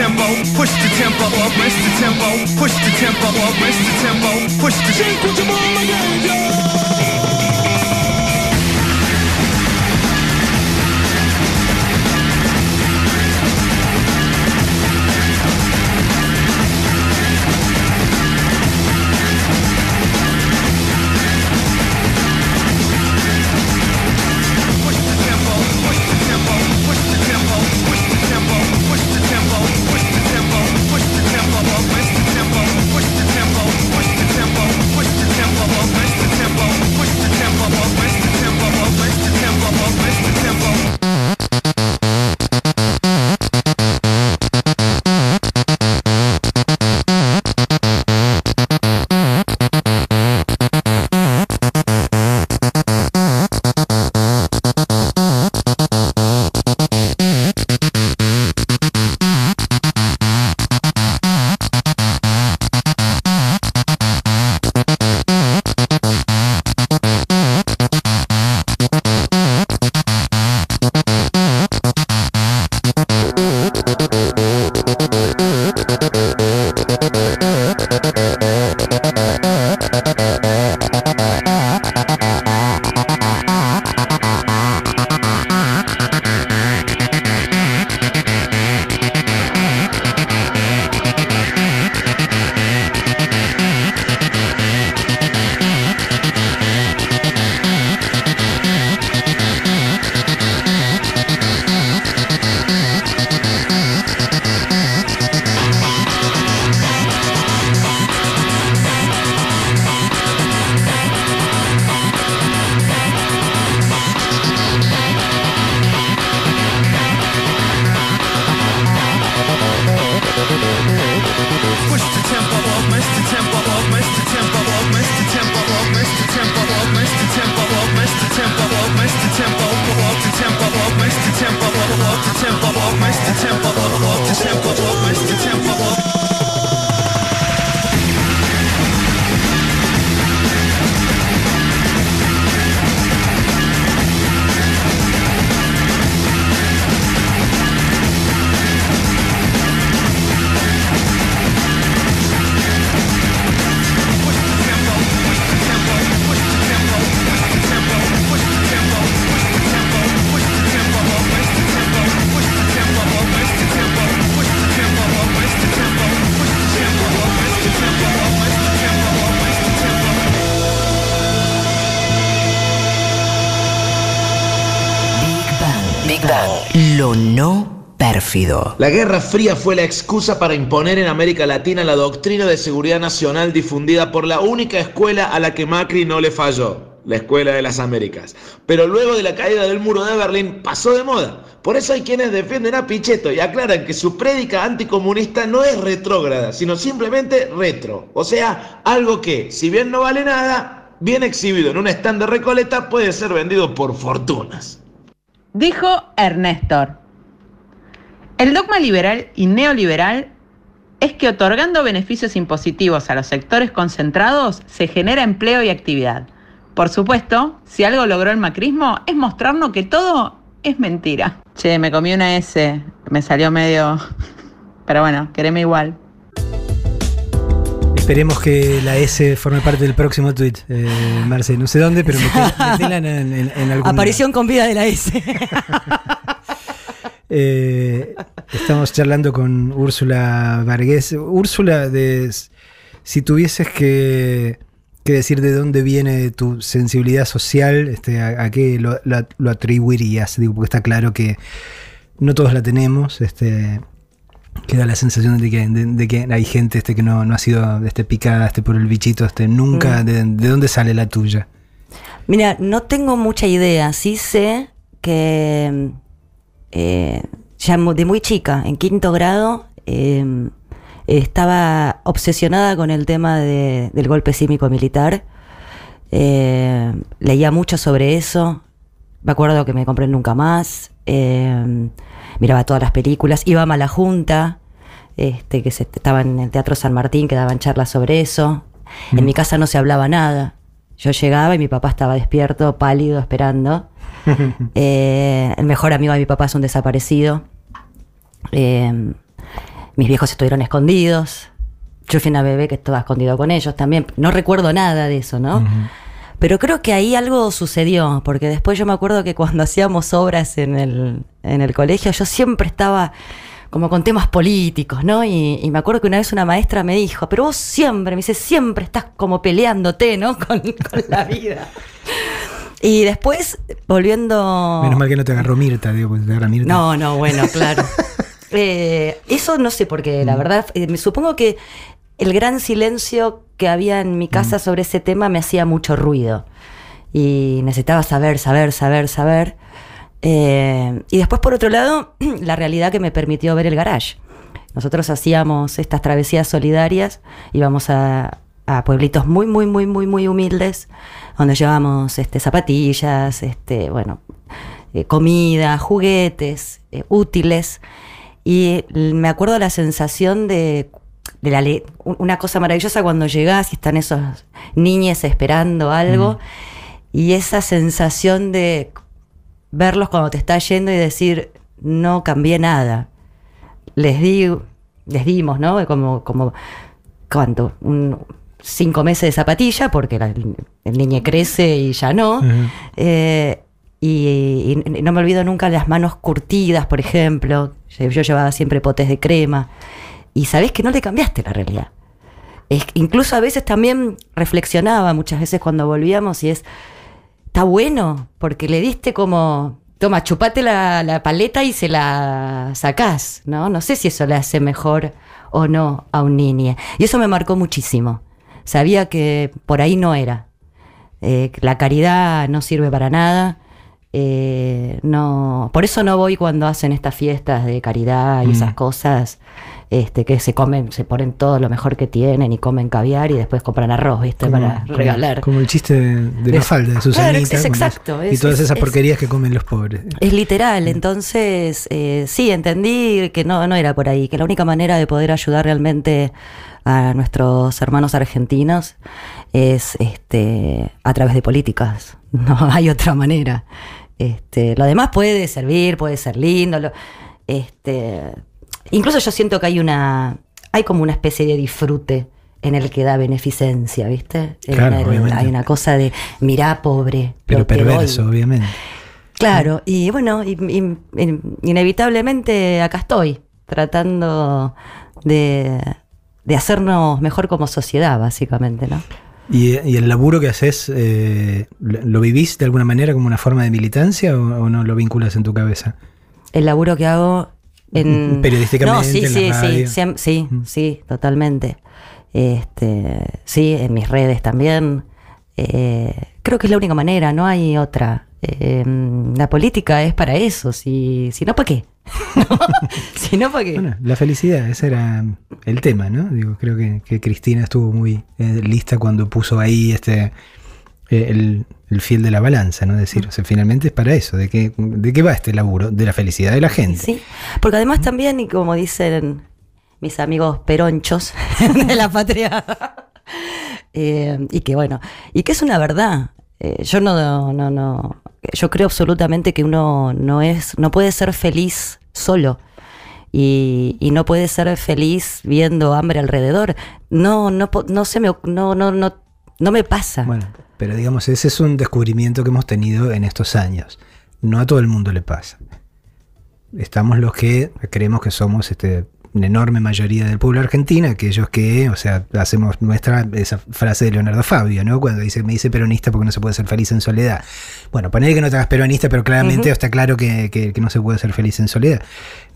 Tempo, push La Guerra Fría fue la excusa para imponer en América Latina la doctrina de seguridad nacional difundida por la única escuela a la que Macri no le falló, la Escuela de las Américas. Pero luego de la caída del muro de Berlín pasó de moda. Por eso hay quienes defienden a Pichetto y aclaran que su prédica anticomunista no es retrógrada, sino simplemente retro. O sea, algo que, si bien no vale nada, bien exhibido en un stand de Recoleta puede ser vendido por fortunas. Dijo Ernestor. El dogma liberal y neoliberal es que otorgando beneficios impositivos a los sectores concentrados se genera empleo y actividad. Por supuesto, si algo logró el macrismo es mostrarnos que todo es mentira. Che, me comí una S, me salió medio... Pero bueno, quereme igual. Esperemos que la S forme parte del próximo tweet, eh, Marce. No sé dónde, pero metela en, en- en algún Aparición con vida de la S. Eh, estamos charlando con Úrsula Vargas. Úrsula, de, si tuvieses que, que decir de dónde viene tu sensibilidad social, este, a, a qué lo, lo- lo atribuirías? Digo, porque está claro que no todos la tenemos. Este, queda la sensación de que, de, de que hay gente este, que no, no ha sido este, picada este, por el bichito. Este, nunca. Mm. De, de dónde sale la tuya? Mira, no tengo mucha idea. Sí sé que eh, ya de muy chica, en quinto grado, eh, estaba obsesionada con el tema de- del golpe cívico militar. Eh, leía mucho sobre eso. Me acuerdo que me compré el Nunca Más. miraba todas las películas. Iba a Mala Junta, este, que se, estaba en el Teatro San Martín, que daban charlas sobre eso. En mi casa no se hablaba nada. Yo llegaba y mi papá estaba despierto, pálido, esperando. Eh, el mejor amigo de mi papá es un desaparecido. Eh, mis viejos estuvieron escondidos. Yo fui una bebé que estaba escondido con ellos también. No recuerdo nada de eso, ¿no? Pero creo que ahí algo sucedió, porque después yo me acuerdo que cuando hacíamos obras en el, en el colegio, yo siempre estaba como con temas políticos, ¿no? Y, y me acuerdo que una vez una maestra me dijo, pero vos siempre, me dice, siempre estás como peleándote, ¿no? Con, con la vida. Y después, volviendo... Menos mal que no te agarró Mirta, digo, porque te agarra Mirta. No, no, bueno, claro. Eh, eso no sé por qué, la verdad. eh, me supongo que el gran silencio que había en mi casa sobre ese tema me hacía mucho ruido. Y necesitaba saber, saber, saber, saber. Eh, y después, por otro lado, la realidad que me permitió ver el garage. Nosotros hacíamos estas travesías solidarias, íbamos a, a pueblitos muy, muy, muy, muy, muy humildes, donde llevábamos este, zapatillas, este, bueno, eh, comida, juguetes, eh, útiles. Y me acuerdo la sensación de, de la una cosa maravillosa cuando llegás y están esos niñes esperando algo. Y esa sensación de verlos cuando te está yendo y decir, no cambié nada. Les di, les dimos, ¿no? Como, como ¿cuánto? Un, cinco meses de zapatilla, porque la- el niño crece y ya no. Eh, y, y no me olvido nunca las manos curtidas, por ejemplo. Yo, yo llevaba siempre potes de crema. Y sabés que no le cambiaste la realidad. Es, incluso a veces también reflexionaba muchas veces cuando volvíamos y es, está bueno, porque le diste como, toma, chupate la, la paleta y se la sacás, ¿no? No sé si eso le hace mejor o no a un niño. Y eso me marcó muchísimo. Sabía que por ahí no era. Eh, la caridad no sirve para nada. Eh, no, por eso no voy cuando hacen estas fiestas de caridad y Mm. esas cosas, este, que se comen, se ponen todo lo mejor que tienen y comen caviar y después compran arroz, ¿viste? Como- para como- regalar. Como el chiste de, De- Mafalda, de Claro, Susanita. es- es exacto, y todas es- esas es- porquerías que comen los pobres. Es literal, entonces eh, sí, entendí que no, no era por ahí, que la única manera de poder ayudar realmente a nuestros hermanos argentinos es este, a través de políticas, no hay otra manera. Este, lo demás puede servir, puede ser lindo, lo- este, incluso yo siento que hay una, hay como una especie de disfrute en el que da beneficencia, ¿viste? Claro, el- obviamente. hay una cosa de, mirá pobre, Pero lo que doy". perverso, obviamente. Claro, y bueno, y- y- in- inevitablemente acá estoy, tratando de, de hacernos mejor como sociedad, básicamente, ¿no? ¿Y, y el laburo que haces, eh, lo vivís de alguna manera como una forma de militancia o, o no lo vinculas en tu cabeza? El laburo que hago en... Periodísticamente, No, sí, en la sí, sí, sí, Mm. sí, totalmente. Este, sí, en mis redes también. Eh, creo que es la única manera, no hay otra. Eh, la política es para eso, si, si no, ¿para qué? si no, ¿para qué? Bueno, la felicidad, ese era el tema, ¿no? Digo, creo que, que Cristina estuvo muy eh, lista cuando puso ahí este eh, el, el fiel de la balanza, ¿no? Es decir, o sea, finalmente es para eso, ¿de qué, ¿de qué va este laburo? De la felicidad de la gente. Sí, porque además también, y como dicen mis amigos peronchos de la patria, eh, y que bueno, y que es una verdad. Eh, yo no, no, no, yo creo absolutamente que uno no es, no puede ser feliz solo. Y, y no puede ser feliz viendo hambre alrededor. No, no, no se me, no, no, no, no me pasa. Bueno, pero digamos, ese es un descubrimiento que hemos tenido en estos años. No a todo el mundo le pasa. Estamos los que creemos que somos este, una enorme mayoría del pueblo argentino, aquellos que, o sea, hacemos nuestra esa frase de Leonardo Fabio, ¿no? Cuando dice, me dice peronista porque no se puede ser feliz en soledad. Bueno, poner que no te hagas peronista, pero claramente está claro que, que- que no se puede ser feliz en soledad.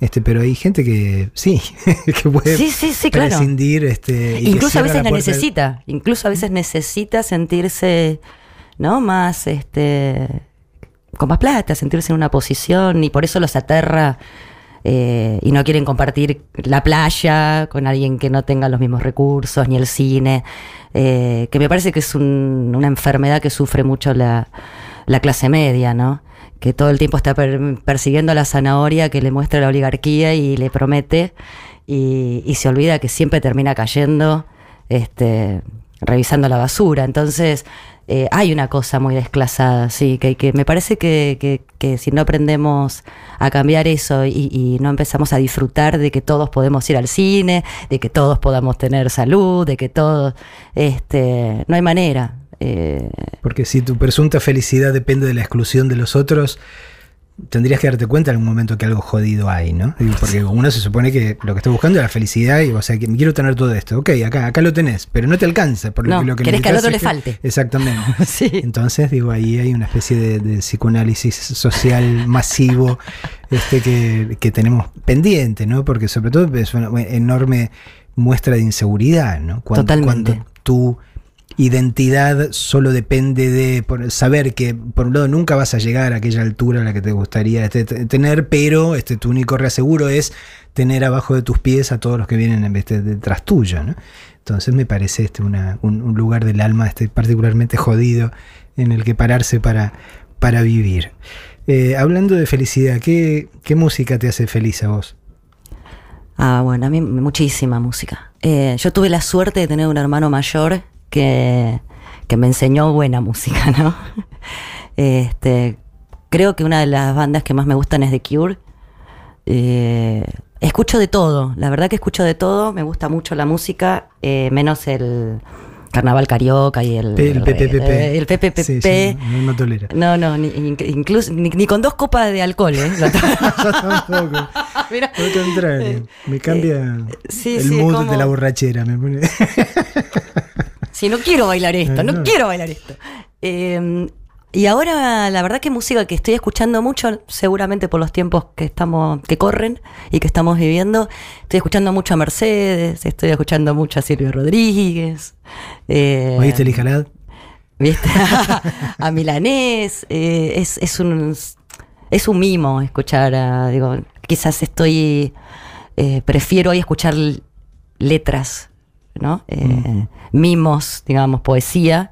Este, pero hay gente que sí, que puede Sí, sí, sí, claro. prescindir. Este, y incluso a veces la del- necesita, incluso a veces necesita sentirse, ¿no? Más, este, con más plata, sentirse en una posición y por eso los aterra eh, y no quieren compartir la playa con alguien que no tenga los mismos recursos ni el cine, eh, que me parece que es un- una enfermedad que sufre mucho la, la clase media, ¿no? Que todo el tiempo está per- persiguiendo la zanahoria que le muestra la oligarquía y le promete y, y se olvida que siempre termina cayendo este, revisando la basura. Entonces, eh, hay una cosa muy desclasada, sí, que, que me parece que, que- que si no aprendemos a cambiar eso y, y no empezamos a disfrutar de que todos podemos ir al cine, de que todos podamos tener salud, de que todos, este, no hay manera. Eh, Porque si tu presunta felicidad depende de la exclusión de los otros, tendrías que darte cuenta en algún momento que algo jodido hay, ¿no? Porque uno se supone que lo que está buscando es la felicidad y, o sea, que quiero tener todo esto. Ok, acá, acá lo tenés, pero no te alcanza. Por No, lo que querés que al otro le falte. Exactamente. sí. Entonces, digo, ahí hay una especie de, de psicoanálisis social masivo este que, que tenemos pendiente, ¿no? Porque sobre todo es una enorme muestra de inseguridad, ¿no? Totalmente. Cuando tu identidad solo depende de saber que, por un lado, nunca vas a llegar a aquella altura a la que te gustaría este, te- tener, pero este, tu único reaseguro es tener abajo de tus pies a todos los que vienen de- detrás tuyo, ¿no? Entonces me parece este un, lugar del alma este, particularmente jodido en el que pararse para, vivir. Eh, hablando de felicidad, ¿qué, ¿qué música te hace feliz a vos? Ah, bueno, a mí muchísima música. Eh, yo tuve la suerte de tener un hermano mayor que, que me enseñó buena música, ¿no? Este, creo que una de las bandas que más me gustan es The Cure. Eh, escucho de todo, la verdad que escucho de todo, me gusta mucho la música, eh, menos el carnaval carioca y el, El PPPP. eh, el PPPP. Sí, sí, no, no tolera. No, no, ni, in- incluso, ni, ni con dos copas de alcohol, ¿eh? Yo tampoco. Mira. Por contrario, me cambia sí, el mood como- de la borrachera. Me pone. Si no quiero bailar esto, no, quiero bailar esto. Eh, y ahora, la verdad que música que estoy escuchando mucho, seguramente por los tiempos que estamos, que corren y que estamos viviendo, estoy escuchando mucho a Mercedes, estoy escuchando mucho a Silvio Rodríguez. eh, ¿Oíste el Ijalad? ¿Viste? a Milanés. eh, es, es un es un mimo escuchar a, digo, quizás estoy eh, prefiero hoy escuchar letras, ¿no? Eh, Mimos, digamos, poesía,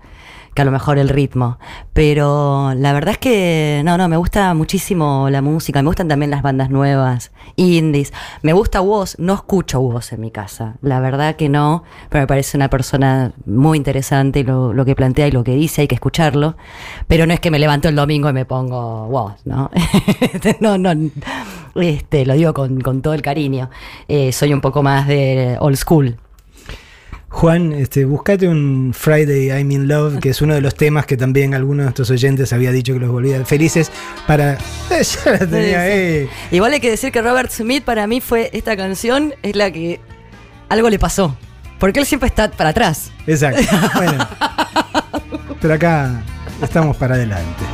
que a lo mejor el ritmo. Pero la verdad es que, no, no, me gusta muchísimo la música, me gustan también las bandas nuevas, indies. Me gusta Woz, no escucho Woz en mi casa, la verdad que no, pero me parece una persona muy interesante lo, lo que plantea y lo que dice, hay que escucharlo. Pero no es que me levanto el domingo y me pongo Woz, ¿no? no, no. Este, lo digo con, con todo el cariño. Eh, soy un poco más de old school. Juan, este, buscate un Friday I'm in Love, que es uno de los temas que también algunos de nuestros oyentes había dicho que los volvía felices para. Eh, ya la tenía ahí. Igual hay que decir que Robert Smith para mí fue esta canción, es la que algo le pasó. Porque él siempre está para atrás. Exacto. Bueno. Pero acá estamos para adelante.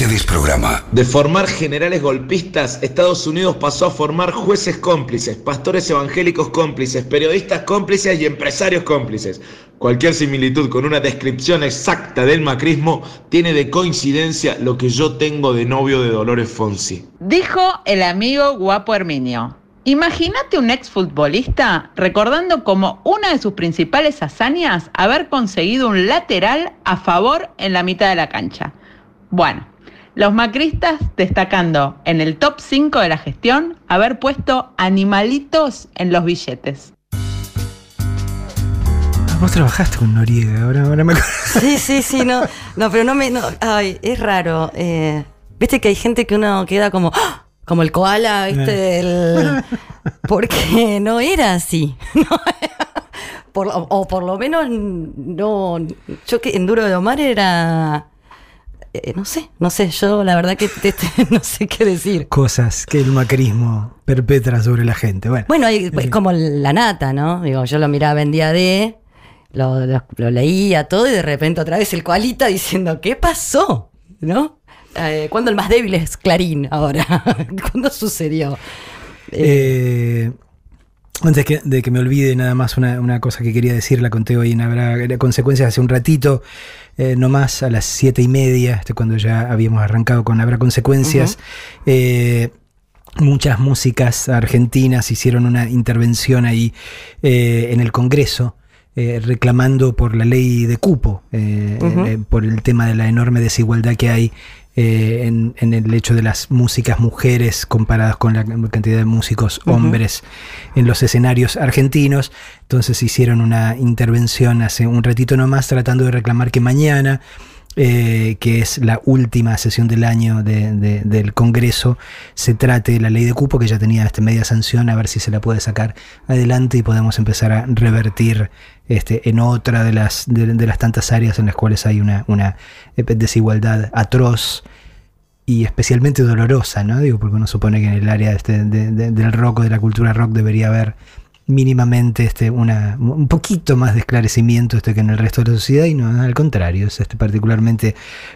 Programa que te desprograma. De formar generales golpistas, Estados Unidos pasó a formar jueces cómplices, pastores evangélicos cómplices, periodistas cómplices y empresarios cómplices. Cualquier similitud con una descripción exacta del macrismo tiene de coincidencia lo que yo tengo de novio de Dolores Fonsi. Dijo el amigo guapo Herminio. Imagínate un exfutbolista recordando como una de sus principales hazañas haber conseguido un lateral a favor en la mitad de la cancha. Bueno, los macristas destacando en el top 5 de la gestión haber puesto animalitos en los billetes. Vos trabajaste con Noriega, ahora, ahora me acuerdo. Sí, sí, sí, no, no, pero no me, no, ay, es raro. eh, Viste que hay gente que uno queda como, ¡ah! como el koala, viste, el- porque no era así. no era- por lo- o por lo menos no, yo que en Duro de Omar era, eh, no sé, no sé, yo la verdad que te- te- no sé qué decir. Cosas que el macrismo perpetra sobre la gente. Bueno, Bueno, es como la nata, ¿no? Digo, yo lo miraba en día de, lo, lo- lo leía todo y de repente otra vez el koalita diciendo, ¿qué pasó? ¿No? Eh, ¿Cuándo el más débil es Clarín ahora? ¿Cuándo sucedió? Eh, antes que- de que me olvide nada más una, una cosa que quería decir, la conté hoy en Habrá Consecuencias hace un ratito, eh, no más a las siete y media, este, cuando ya habíamos arrancado con Habrá Consecuencias. Eh, muchas músicas argentinas hicieron una intervención ahí eh, en el Congreso. eh, reclamando por la ley de cupo, eh, eh, por el tema de la enorme desigualdad que hay eh, en, en el hecho de las músicas mujeres comparadas con la cantidad de músicos hombres en los escenarios argentinos. Entonces hicieron una intervención hace un ratito nomás tratando de reclamar que mañana, eh, que es la última sesión del año de- de- del Congreso, se trate la ley de cupo que ya tenía este, media sanción, a ver si se la puede sacar adelante y podemos empezar a revertir este, en otra de las, de, las tantas áreas en las cuales hay una, eh, desigualdad atroz y especialmente dolorosa, ¿no? Digo, porque uno supone que en el área este, de- del rock o de la cultura rock debería haber mínimamente este, una, un poquito más de esclarecimiento este, que en el resto de la sociedad y no, al contrario, es este, particularmente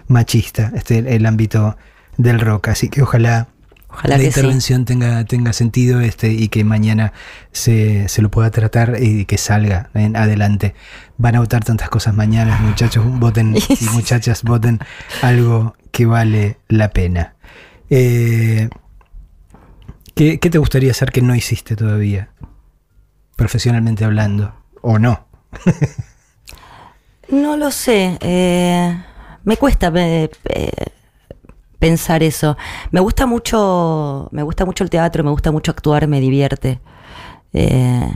machista este, el ámbito del rock. Así que ojalá, Ojalá la que sí. intervención tenga, tenga sentido este, y que mañana se, se lo pueda tratar y que salga en adelante. Van a votar tantas cosas mañana, muchachos, voten y muchachas, voten algo que vale la pena. Eh, ¿qué, qué te gustaría hacer que no hiciste todavía? Profesionalmente hablando. ¿O no? No lo sé. eh, me cuesta eh, eh, pensar eso. Me gusta mucho, me gusta mucho el teatro, me gusta mucho actuar, me divierte. Eh,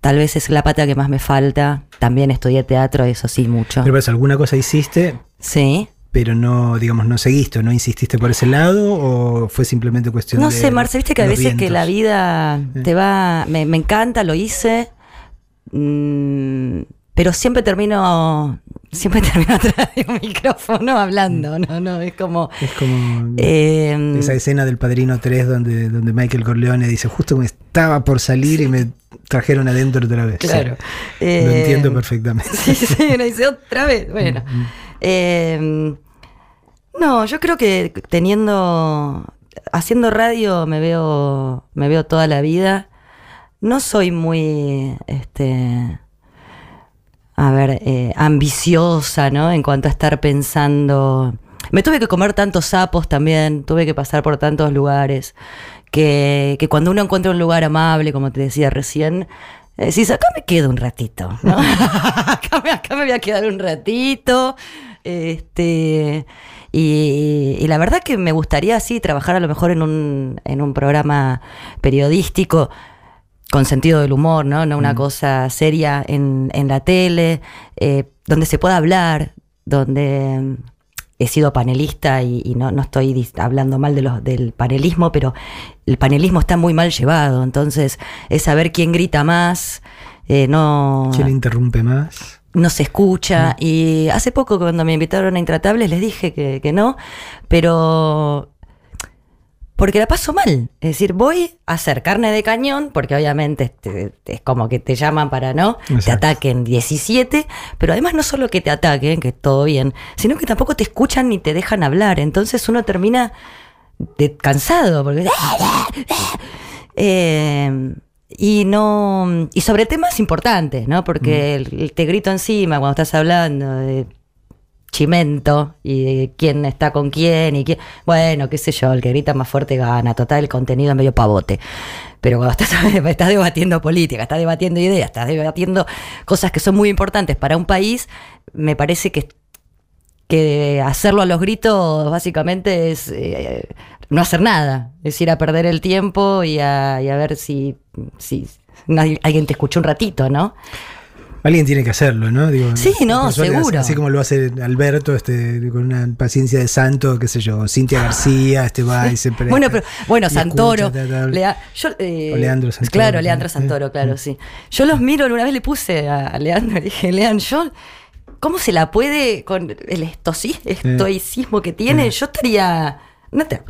tal vez es la pata que más me falta. También estudié teatro, eso sí, mucho. Pero pues, alguna cosa hiciste, Sí. pero no, digamos, no seguiste, o no insististe por ese lado, o fue simplemente cuestión No de. sé, Marce, viste que a veces que la vida Eh. te va. Me, me encanta, lo hice. mm, pero siempre termino. Siempre termino atrás de un micrófono hablando. No, no, es como. Es como eh, esa escena del Padrino 3 donde, donde Michael Corleone dice, justo me estaba por salir y me trajeron adentro otra vez. Claro. Sí, lo entiendo perfectamente. Sí, sí, uno dice otra vez. Bueno. Eh, no, yo creo que teniendo. Haciendo radio me veo. Me veo toda la vida. No soy muy. Este. A ver, eh, ambiciosa, ¿no? En cuanto a estar pensando. Me tuve que comer tantos sapos también, tuve que pasar por tantos lugares, que, que cuando uno encuentra un lugar amable, como te decía recién, eh, decís, acá me quedo un ratito, ¿no? acá, me, acá me voy a quedar un ratito. Este, y, y la verdad que me gustaría así trabajar a lo mejor en un, en un programa periodístico con sentido del humor, ¿no? No una cosa seria en, en la tele, eh, donde se pueda hablar, donde mm, he sido panelista y, y no, no estoy hablando mal de los, del panelismo, pero el panelismo está muy mal llevado, entonces es saber quién grita más, eh, no, ¿Quién interrumpe más? no se escucha. Y hace poco cuando me invitaron a Intratables les dije que, que no, pero porque la paso mal. Es decir, voy a hacer carne de cañón, porque obviamente este, es como que te llaman para no, te ataquen 17, pero además no solo que te ataquen, que todo bien, sino que tampoco te escuchan ni te dejan hablar. Entonces uno termina de- cansado, porque. Eh, y no. Y sobre temas importantes, ¿no? Porque el- el te grito encima cuando estás hablando de chimento y quién está con quién y quién. Bueno, qué sé yo, el que grita más fuerte gana. Total, el contenido es medio pavote. Pero cuando estás, estás debatiendo política, estás debatiendo ideas, estás debatiendo cosas que son muy importantes para un país, me parece que, que hacerlo a los gritos básicamente es eh, no hacer nada. Es ir a perder el tiempo y a, y a ver si, si alguien te escuchó un ratito, ¿no? Alguien tiene que hacerlo, ¿no? Digo, Sí, no, seguro. Así como lo hace Alberto, este, con una paciencia de santo, qué sé yo, Cintia García, este va y se Bueno, pero bueno, Santoro. escucha, tal, tal. Lea- yo, eh, O Leandro Santoro, Claro. Leandro Santoro, claro, sí. Yo los miro, una vez le puse a Leandro, le dije, Lean, yo, ¿cómo se la puede con el estoicismo que tiene? Yo estaría. No te,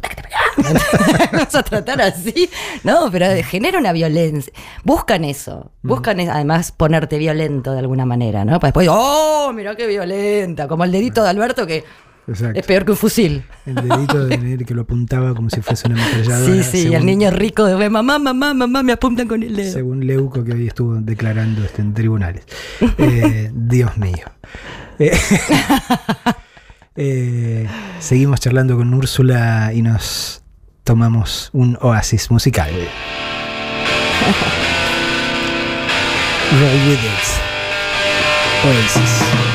Vamos a tratar así. No, pero genera una violencia. Buscan eso. Buscan es- además ponerte violento de alguna manera, ¿no? Para después, ¡oh! Mirá qué violenta. Como el dedito de Alberto que Exacto. es peor que un fusil. El dedito de él que lo apuntaba como si fuese una ametralladora. Sí, sí, según- el niño rico de mamá, mamá, mamá, me apuntan con el dedo. Según Leuco, que hoy estuvo declarando este, en tribunales. Eh, Dios mío. Eh, eh, seguimos charlando con Úrsula y nos tomamos un oasis musical. Oasis.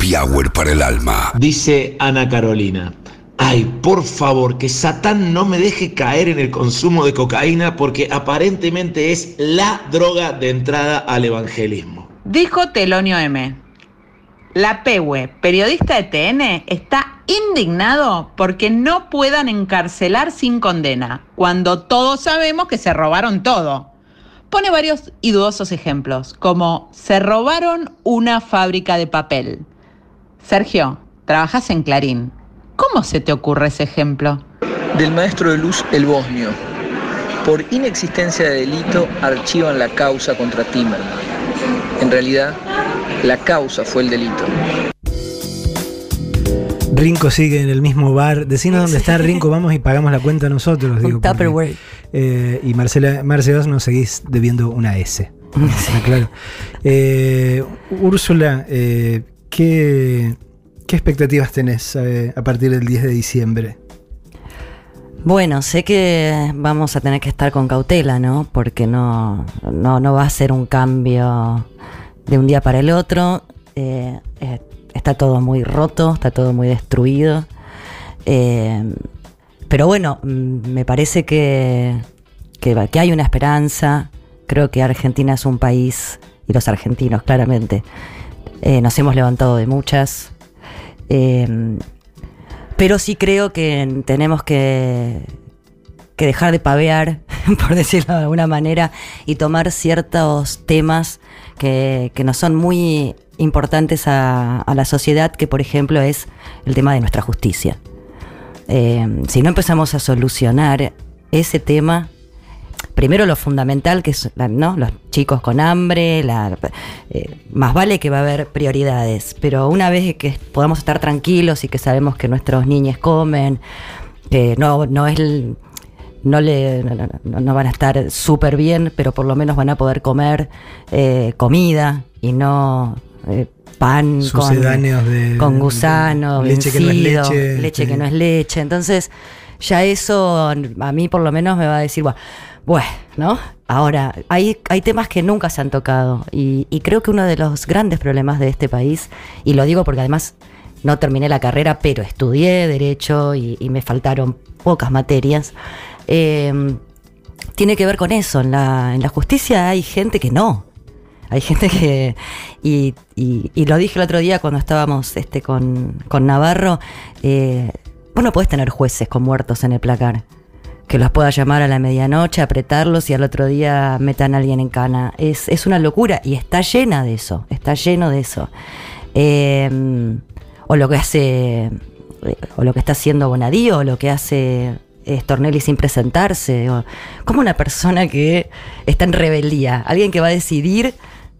Happy hour para el alma. Dice Ana Carolina. Ay, por favor, que Satán no me deje caer en el consumo de cocaína porque aparentemente es la droga de entrada al evangelismo. Dijo Telonio M. La PEWE, periodista de TN, está indignado porque no puedan encarcelar sin condena, cuando todos sabemos que se robaron todo. Pone varios y dudosos ejemplos, como se robaron una fábrica de papel. Sergio, trabajas en Clarín. ¿Cómo se te ocurre ese ejemplo? Del maestro de luz El Bosnio. Por inexistencia de delito archivan la causa contra Timerman. En realidad, la causa fue el delito. Rinco sigue en el mismo bar. Decinos dónde está Rinco, vamos y pagamos la cuenta nosotros. Digo, porque, eh, y Marcela, Marce, vos nos seguís debiendo una S. Está claro. Eh, Úrsula, eh, ¿qué, expectativas tenés eh, a partir del 10 de diciembre? Bueno, sé que vamos a tener que estar con cautela, ¿no? Porque no, no, no va a ser un cambio de un día para el otro. Eh, eh, está todo muy roto, está todo muy destruido. Pero bueno, mm, me parece que, que hay una esperanza. Creo que Argentina es un país, y los argentinos claramente, eh, nos hemos levantado de muchas. Eh, pero sí creo que tenemos que, que dejar de pavear, por decirlo de alguna manera, y tomar ciertos temas que, que nos son muy importantes a, la sociedad, que por ejemplo es el tema de nuestra justicia. Eh, si no empezamos a solucionar ese tema, primero lo fundamental que es ¿no? los chicos con hambre, la- eh, más vale que va a haber prioridades, pero una vez que podamos estar tranquilos y que sabemos que nuestros niños comen, que no, no es el- no, le, no, no- no van a estar súper bien, pero por lo menos van a poder comer eh, comida y no eh, pan con, de- con gusano, leche que no es leche, leche que no es leche. Entonces, ya eso a mí por lo menos me va a decir, bueno, bueno, ¿no? Ahora, hay, hay temas que nunca se han tocado y, y creo que uno de los grandes problemas de este país, y lo digo porque además no terminé la carrera, pero estudié derecho y, me faltaron pocas materias, eh, tiene que ver con eso. En la, en la justicia hay gente que no. Hay gente que. Y lo dije el otro día cuando estábamos este, con, con Navarro. Eh, vos no podés tener jueces con muertos en el placar. Que los pueda llamar a la medianoche, apretarlos y al otro día metan a alguien en cana. Es, es una locura y está llena de eso. Está lleno de eso. Eh, o lo que hace. O lo que está haciendo Bonadío, o lo que hace Stornelli sin presentarse. Como una persona que está en rebeldía. Alguien que va a decidir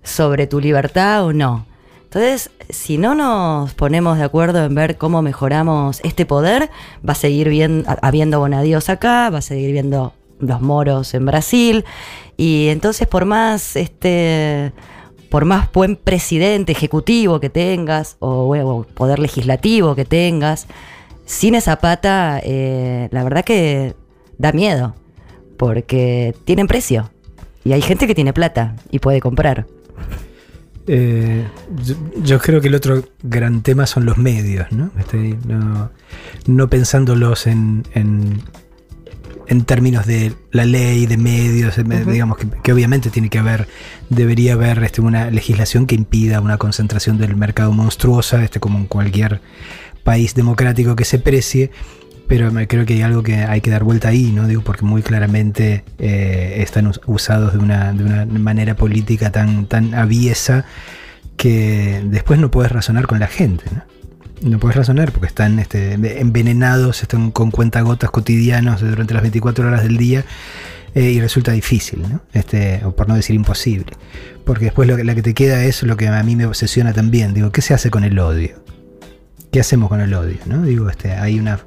sobre tu libertad o no. Entonces, si no nos ponemos de acuerdo en ver cómo mejoramos este poder, va a seguir bien, habiendo bonadíos acá, va a seguir viendo los moros en Brasil. Y entonces, por más este por más buen presidente ejecutivo que tengas o, o poder legislativo que tengas, sin esa pata, eh, la verdad que da miedo, porque tienen precio. Y hay gente que tiene plata y puede comprar. Eh, yo, yo creo que el otro gran tema son los medios, ¿no? No, no pensándolos en, en, en términos de la ley, de medios, digamos que, que obviamente tiene que haber, debería haber este, una legislación que impida una concentración del mercado monstruosa, este, como en cualquier país democrático que se precie. Pero me creo que hay algo que hay que dar vuelta ahí, ¿no? Digo, porque muy claramente eh, están us- usados de una, de una manera política tan, tan aviesa que después no puedes razonar con la gente, ¿no? No puedes razonar porque están este, envenenados, están con cuentagotas cotidianos durante las 24 horas del día eh, y resulta difícil, ¿no? Este, o por no decir imposible. Porque después lo que, la que te queda es lo que a mí me obsesiona también. Digo, ¿qué se hace con el odio? ¿Qué hacemos con el odio? ¿no? Digo, este, hay una.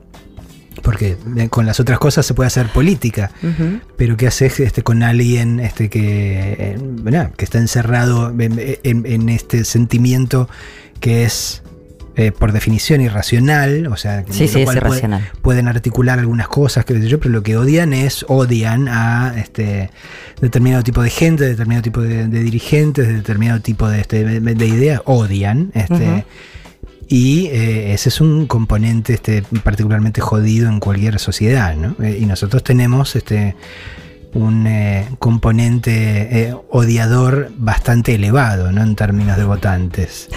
Porque eh, con las otras cosas se puede hacer política, pero ¿qué haces este, con alguien este, que, eh, está encerrado en, en- en este sentimiento que es eh, por definición irracional? O sea, Sí, sí, es puede- pueden articular algunas cosas, que yo, pero lo que odian es, odian a este determinado tipo de gente, determinado tipo de, de dirigentes, de determinado tipo de, este, de- de ideas, odian. Este. Y eh, ese es un componente este, particularmente jodido en cualquier sociedad, ¿no? Eh, y nosotros tenemos este, un eh, componente odiador bastante elevado, ¿no? En términos de votantes.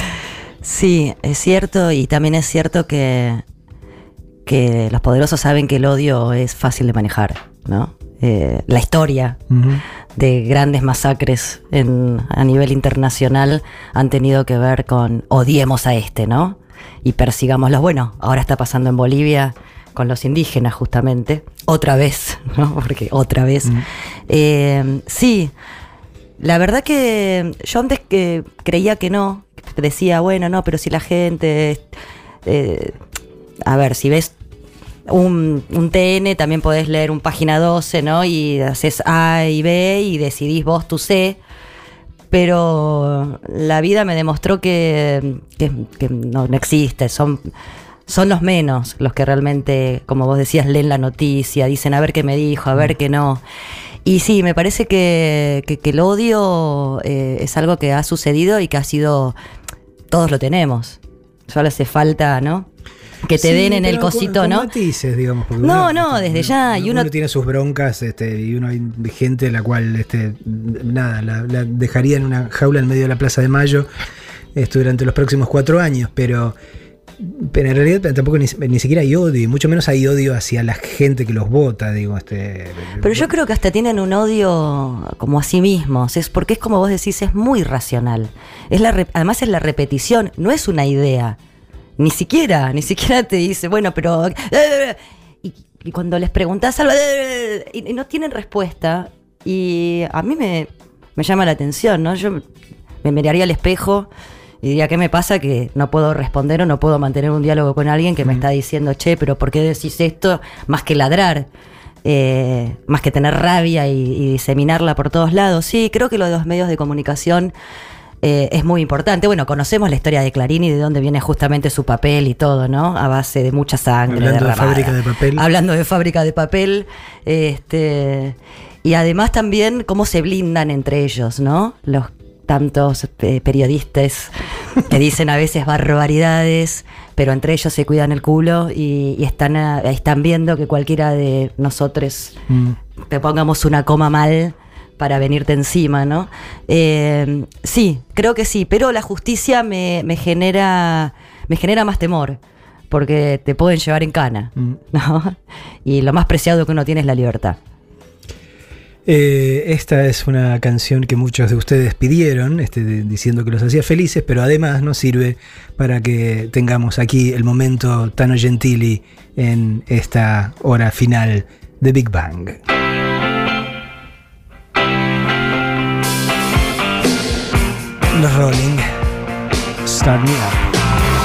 Sí, es cierto y también es cierto que, que los poderosos saben que el odio es fácil de manejar, ¿no? Eh, la historia de grandes masacres en- a nivel internacional han tenido que ver con odiemos a este, ¿no? Y persigámoslos. Bueno, ahora está pasando en Bolivia con los indígenas justamente. Otra vez, ¿no? Porque otra vez. Eh, sí, la verdad que yo antes que creía que no, decía, bueno, no, pero si la gente... eh, a ver, si ves un, un TN, también podés leer un página 12, ¿no? Y haces A y B y decidís vos tu C. Pero la vida me demostró que, no, existe. Son, son los menos los que realmente, como vos decías, leen la noticia, dicen a ver qué me dijo, a ver qué no. Y sí, me parece que, que- que el odio eh, es algo que ha sucedido y que ha sido. Todos lo tenemos. Solo hace falta, ¿no? Que te Sí, den en el con- cosito, con ¿no? matices, digamos, porque No, uno- no, desde ya, y uno- tiene sus broncas este, y uno hay gente la cual este, nada, la, la dejaría en una jaula en medio de la Plaza de Mayo esto durante los próximos cuatro años, pero, pero en realidad tampoco ni, ni siquiera hay odio, y mucho menos hay odio hacia la gente que los vota, digo, este. Pero yo creo que hasta tienen un odio como a sí mismos. Es porque es como vos decís, es muy racional. Es la además es la repetición, no es una idea. Ni siquiera, ni siquiera te dice, bueno, pero. Y, y cuando les preguntás algo. Y, y no tienen respuesta. Y a mí me, me llama la atención, ¿no? Yo me miraría al espejo y diría, ¿qué me pasa? Que no puedo responder o no puedo mantener un diálogo con alguien que me está diciendo, che, pero ¿por qué decís esto? Más que ladrar eh, más que tener rabia y, y diseminarla por todos lados. Sí, creo que lo de los medios de comunicación eh, es muy importante. Bueno, conocemos la historia de Clarín y de dónde viene justamente su papel y todo, ¿no? A base de mucha sangre. Hablando de fábrica de papel. Hablando de fábrica de papel. Este, y además también cómo se blindan entre ellos, ¿no? Los tantos eh, periodistas que dicen a veces barbaridades, pero entre ellos se cuidan el culo y, y están, ah, están viendo que cualquiera de nosotros Mm. te pongamos una coma mal para venirte encima, ¿no? Eh, sí, creo que sí, pero la justicia me, me genera me genera más temor, porque te pueden llevar en cana, Mm. ¿no? Y lo más preciado que uno tiene es la libertad. Eh, esta es una canción que muchos de ustedes pidieron, este, de- diciendo que los hacía felices, pero además nos sirve para que tengamos aquí el momento Tano Gentili en esta hora final de Big Bang. Rolling. Start Me Up.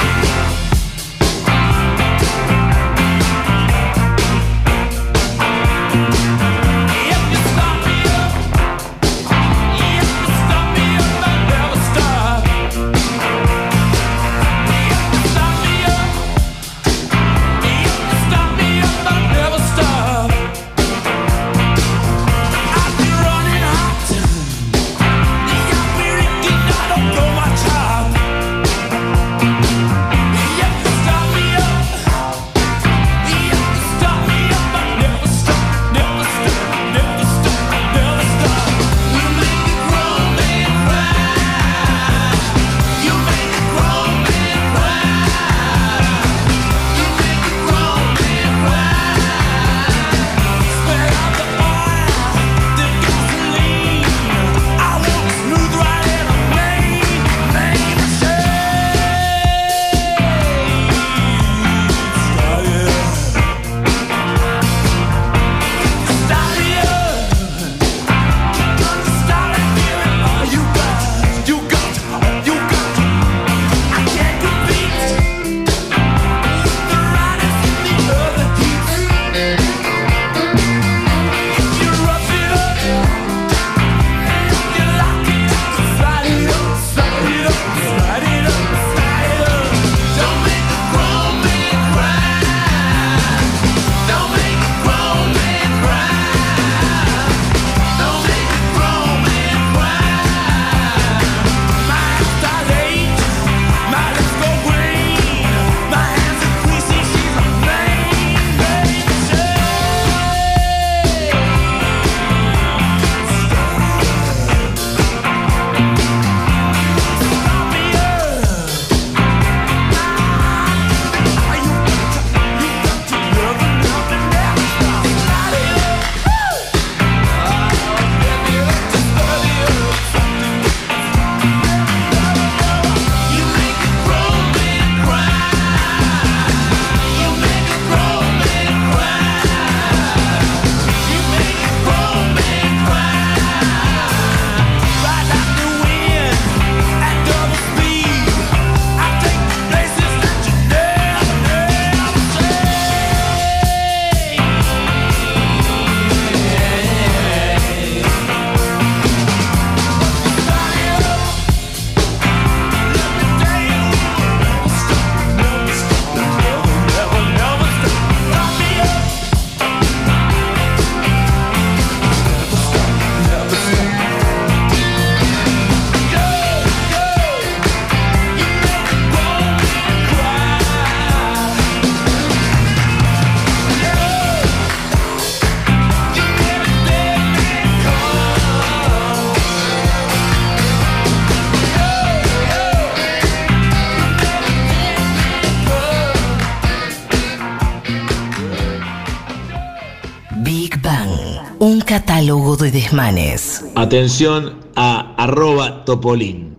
Desmanes. Atención a arroba Topolín.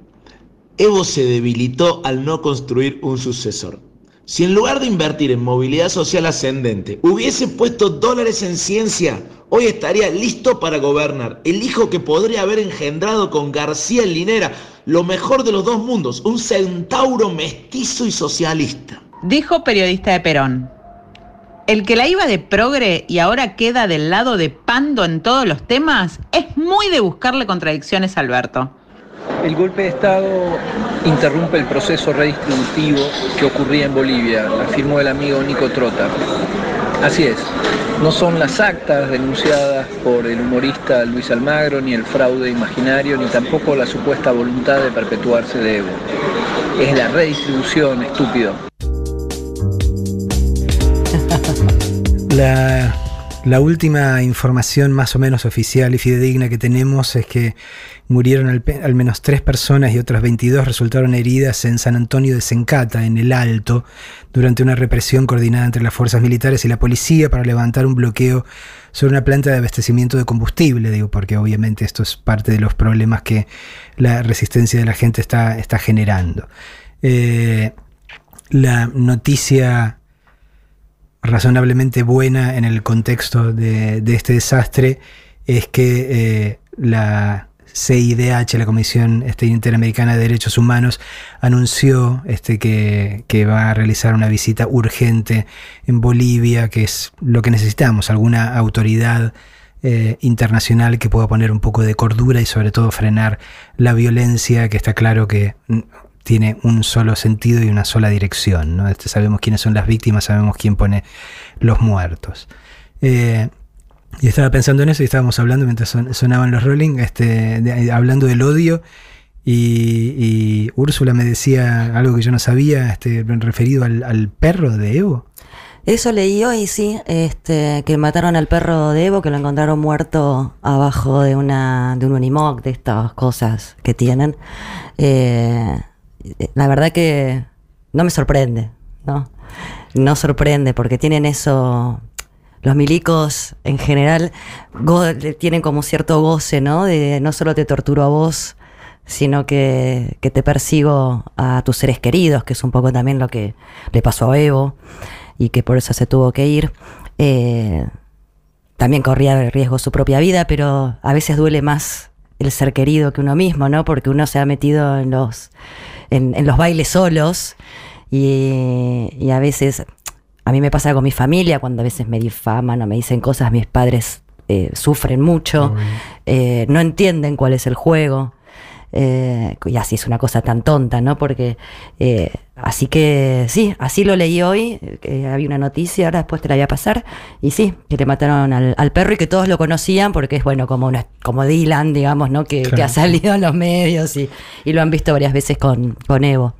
Evo se debilitó al no construir un sucesor. Si en lugar de invertir en movilidad social ascendente hubiese puesto dólares en ciencia, hoy estaría listo para gobernar. El hijo que podría haber engendrado con García Linera, lo mejor de los dos mundos, un centauro mestizo y socialista. Dijo periodista de Perón. El que la iba de progre y ahora queda del lado de Pando en todos los temas es muy de buscarle contradicciones a Alberto. El golpe de Estado interrumpe el proceso redistributivo que ocurría en Bolivia, afirmó el amigo Nico Trota. Así es, no son las actas denunciadas por el humorista Luis Almagro, ni el fraude imaginario, ni tampoco la supuesta voluntad de perpetuarse de Evo. Es la redistribución, estúpido. La, última información más o menos oficial y fidedigna que tenemos es que murieron al, menos tres personas y otras 22 resultaron heridas en San Antonio de Sencata, en el Alto, durante una represión coordinada entre las fuerzas militares y la policía para levantar un bloqueo sobre una planta de abastecimiento de combustible, digo, porque obviamente esto es parte de los problemas que la resistencia de la gente está, está generando. Eh, la noticia razonablemente buena en el contexto de, este desastre es que eh, la CIDH, la Comisión este, Interamericana de Derechos Humanos, anunció este, que, va a realizar una visita urgente en Bolivia, que es lo que necesitamos, alguna autoridad eh, internacional que pueda poner un poco de cordura y sobre todo frenar la violencia, que está claro que tiene un solo sentido y una sola dirección. ¿no? Este, sabemos quiénes son las víctimas, sabemos quién pone los muertos. Eh, y estaba pensando en eso y estábamos hablando mientras son- sonaban los Rolling, este, de- hablando del odio. Y, Úrsula me decía algo que yo no sabía, este, referido al, al perro de Evo. Eso leí hoy, sí, este, que mataron al perro de Evo, que lo encontraron muerto abajo de una, de un Unimog, de estas cosas que tienen. Eh, la verdad que no me sorprende, ¿no? No sorprende, porque tienen eso. Los milicos en general tienen como cierto goce, ¿no? De no solo te torturo a vos, sino que, que te persigo a tus seres queridos, que es un poco también lo que le pasó a Evo y que por eso se tuvo que ir. Eh, también corría riesgo su propia vida, pero a veces duele más el ser querido que uno mismo, ¿no? Porque uno se ha metido en los, en, en los bailes solos y, y a veces, a mí me pasa con mi familia, cuando a veces me difaman o me dicen cosas, mis padres eh, sufren mucho, eh, no entienden cuál es el juego. Eh, y así es una cosa tan tonta, ¿no? Porque eh, así que sí, así lo leí hoy, que había una noticia, ahora después te la voy a pasar, y sí, que le mataron al, al perro y que todos lo conocían porque es bueno como una, como Dylan, digamos, ¿no? Que, Claro. que ha salido en los medios y, y lo han visto varias veces con, con Evo.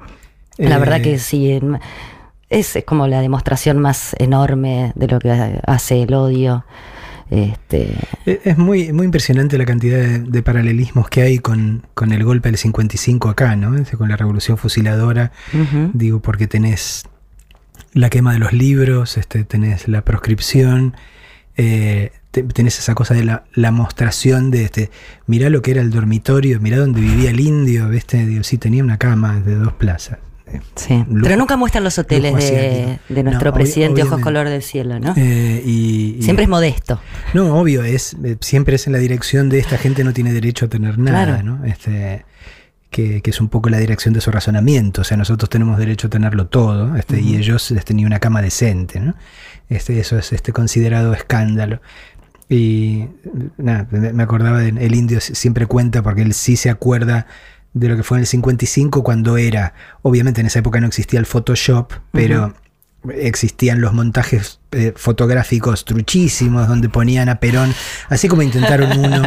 La Eh, verdad que sí, en- es como la demostración más enorme de lo que hace el odio. Este, E- Es muy, muy impresionante la cantidad de, de paralelismos que hay con, con el golpe del 55 acá, ¿no? Este, Con la revolución fusiladora. Digo, porque tenés la quema de los libros, este, tenés la proscripción, eh, te- tenés esa cosa de la, la mostración de este, mirá lo que era el dormitorio, mirá donde vivía el indio, ¿viste? Digo, sí, tenía una cama de dos plazas. Sí, lujo- pero nunca muestran los hoteles de, nuestro No, presidente Ojos. Color del Cielo, ¿no? Eh, y, y- Siempre es modesto. No, obvio, es eh, siempre es en la dirección de esta gente no tiene derecho a tener nada, Claro. ¿no? Este, que, que es un poco la dirección de su razonamiento. O sea, nosotros tenemos derecho a tenerlo todo, este, y ellos este, ni una cama decente, ¿no? Este, eso es este considerado escándalo. Y nada, me acordaba de el indio si- siempre cuenta, porque él sí se acuerda de lo que fue en el 55 cuando era, obviamente en esa época no existía el Photoshop, pero existían los montajes eh, fotográficos truchísimos donde ponían a Perón, así como intentaron uno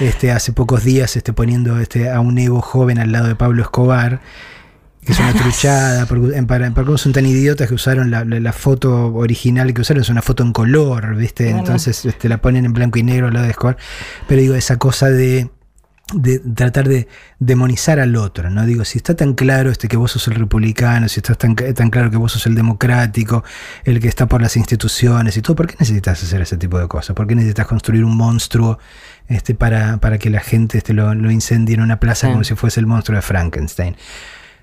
este, hace pocos días este, poniendo este, a un Evo joven al lado de Pablo Escobar, que es una truchada, porque, en- para, para son tan idiotas que usaron la, la- la foto original que usaron, es una foto en color, ¿viste? Entonces este, la ponen en blanco y negro al lado de Escobar. Pero digo, esa cosa de de tratar de demonizar al otro, ¿no? Digo, si está tan claro este que vos sos el republicano, si está tan, tan claro que vos sos el democrático, el que está por las instituciones y todo, ¿por qué necesitas hacer ese tipo de cosas? ¿Por qué necesitas construir un monstruo este, para, para que la gente este, lo, lo incendie en una plaza Sí. como si fuese el monstruo de Frankenstein?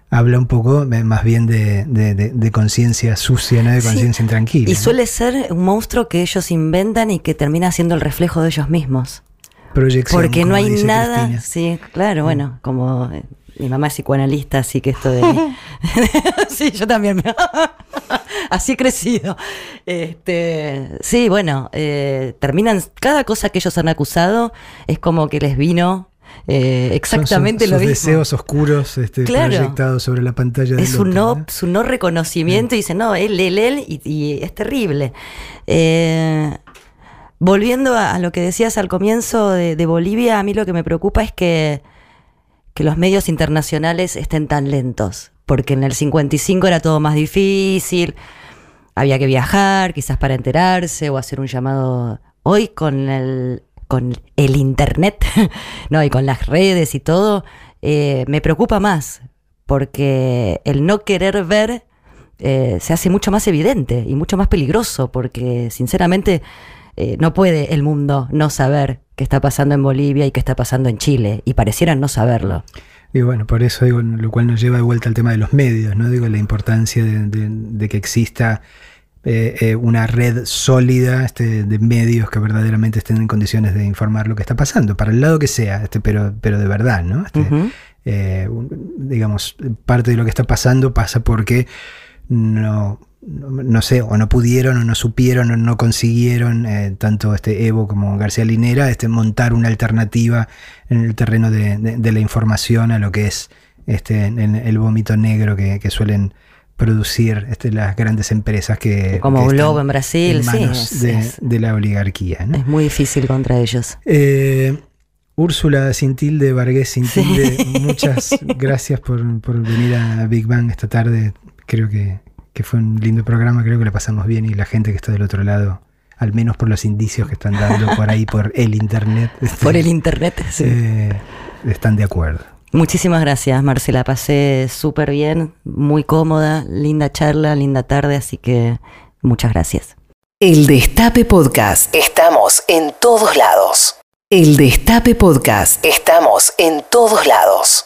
Habla un poco eh, más bien de, de- de- de conciencia sucia, no de Sí. conciencia intranquila. Y ¿no? suele ser un monstruo que ellos inventan y que termina siendo el reflejo de ellos mismos. Proyección, Porque no hay nada. Cristina. Sí, claro, bueno, como eh, mi mamá es psicoanalista, así que esto de. sí, yo también. me- así he crecido. Este, sí, bueno, eh, terminan. Cada cosa que ellos han acusado es como que les vino eh, exactamente Son lo mismo. deseos oscuros este, Claro. proyectados sobre la pantalla del Es un otro, no, su no reconocimiento y dice, no, él, él, él, y, y es terrible. Eh, volviendo a, lo que decías al comienzo de, Bolivia, a mí lo que me preocupa es que, que los medios internacionales estén tan lentos, porque en el 55 era todo más difícil, había que viajar, quizás para enterarse o hacer un llamado. Hoy con el, con el internet, no, y con las redes y todo, eh, me preocupa más, porque el no querer ver eh, se hace mucho más evidente y mucho más peligroso, porque sinceramente eh, no puede el mundo no saber qué está pasando en Bolivia y qué está pasando en Chile, y parecieran no saberlo. Y bueno, por eso digo, lo cual nos lleva de vuelta al tema de los medios, ¿no? Digo, la importancia de, de- de que exista eh, eh, una red sólida este, de medios que verdaderamente estén en condiciones de informar lo que está pasando, para el lado que sea, este, pero, pero de verdad, ¿no? Este, eh, digamos, parte de lo que está pasando pasa porque no, no, no sé, o no pudieron, o no supieron, o no consiguieron, eh, tanto este Evo como García Linera, este, montar una alternativa en el terreno de, de- de la información a lo que es este, el vómito negro que, que suelen producir este, las grandes empresas que... Como que Globo en Brasil, en sí, es- de, es- de la oligarquía. ¿no? Es muy difícil contra ellos. Eh, Úrsula sin tilde, Vargas sin Sí. tilde, muchas gracias por, por venir a Big Bang esta tarde. Creo que, que fue un lindo programa, creo que la pasamos bien y la gente que está del otro lado, al menos por los indicios que están dando por ahí, por el internet, este, Por el internet. sí. eh, están de acuerdo. Muchísimas gracias, Marcela. Pasé súper bien, muy cómoda, linda charla, linda tarde, así que muchas gracias. El Destape Podcast. Estamos en todos lados. El Destape Podcast. Estamos en todos lados.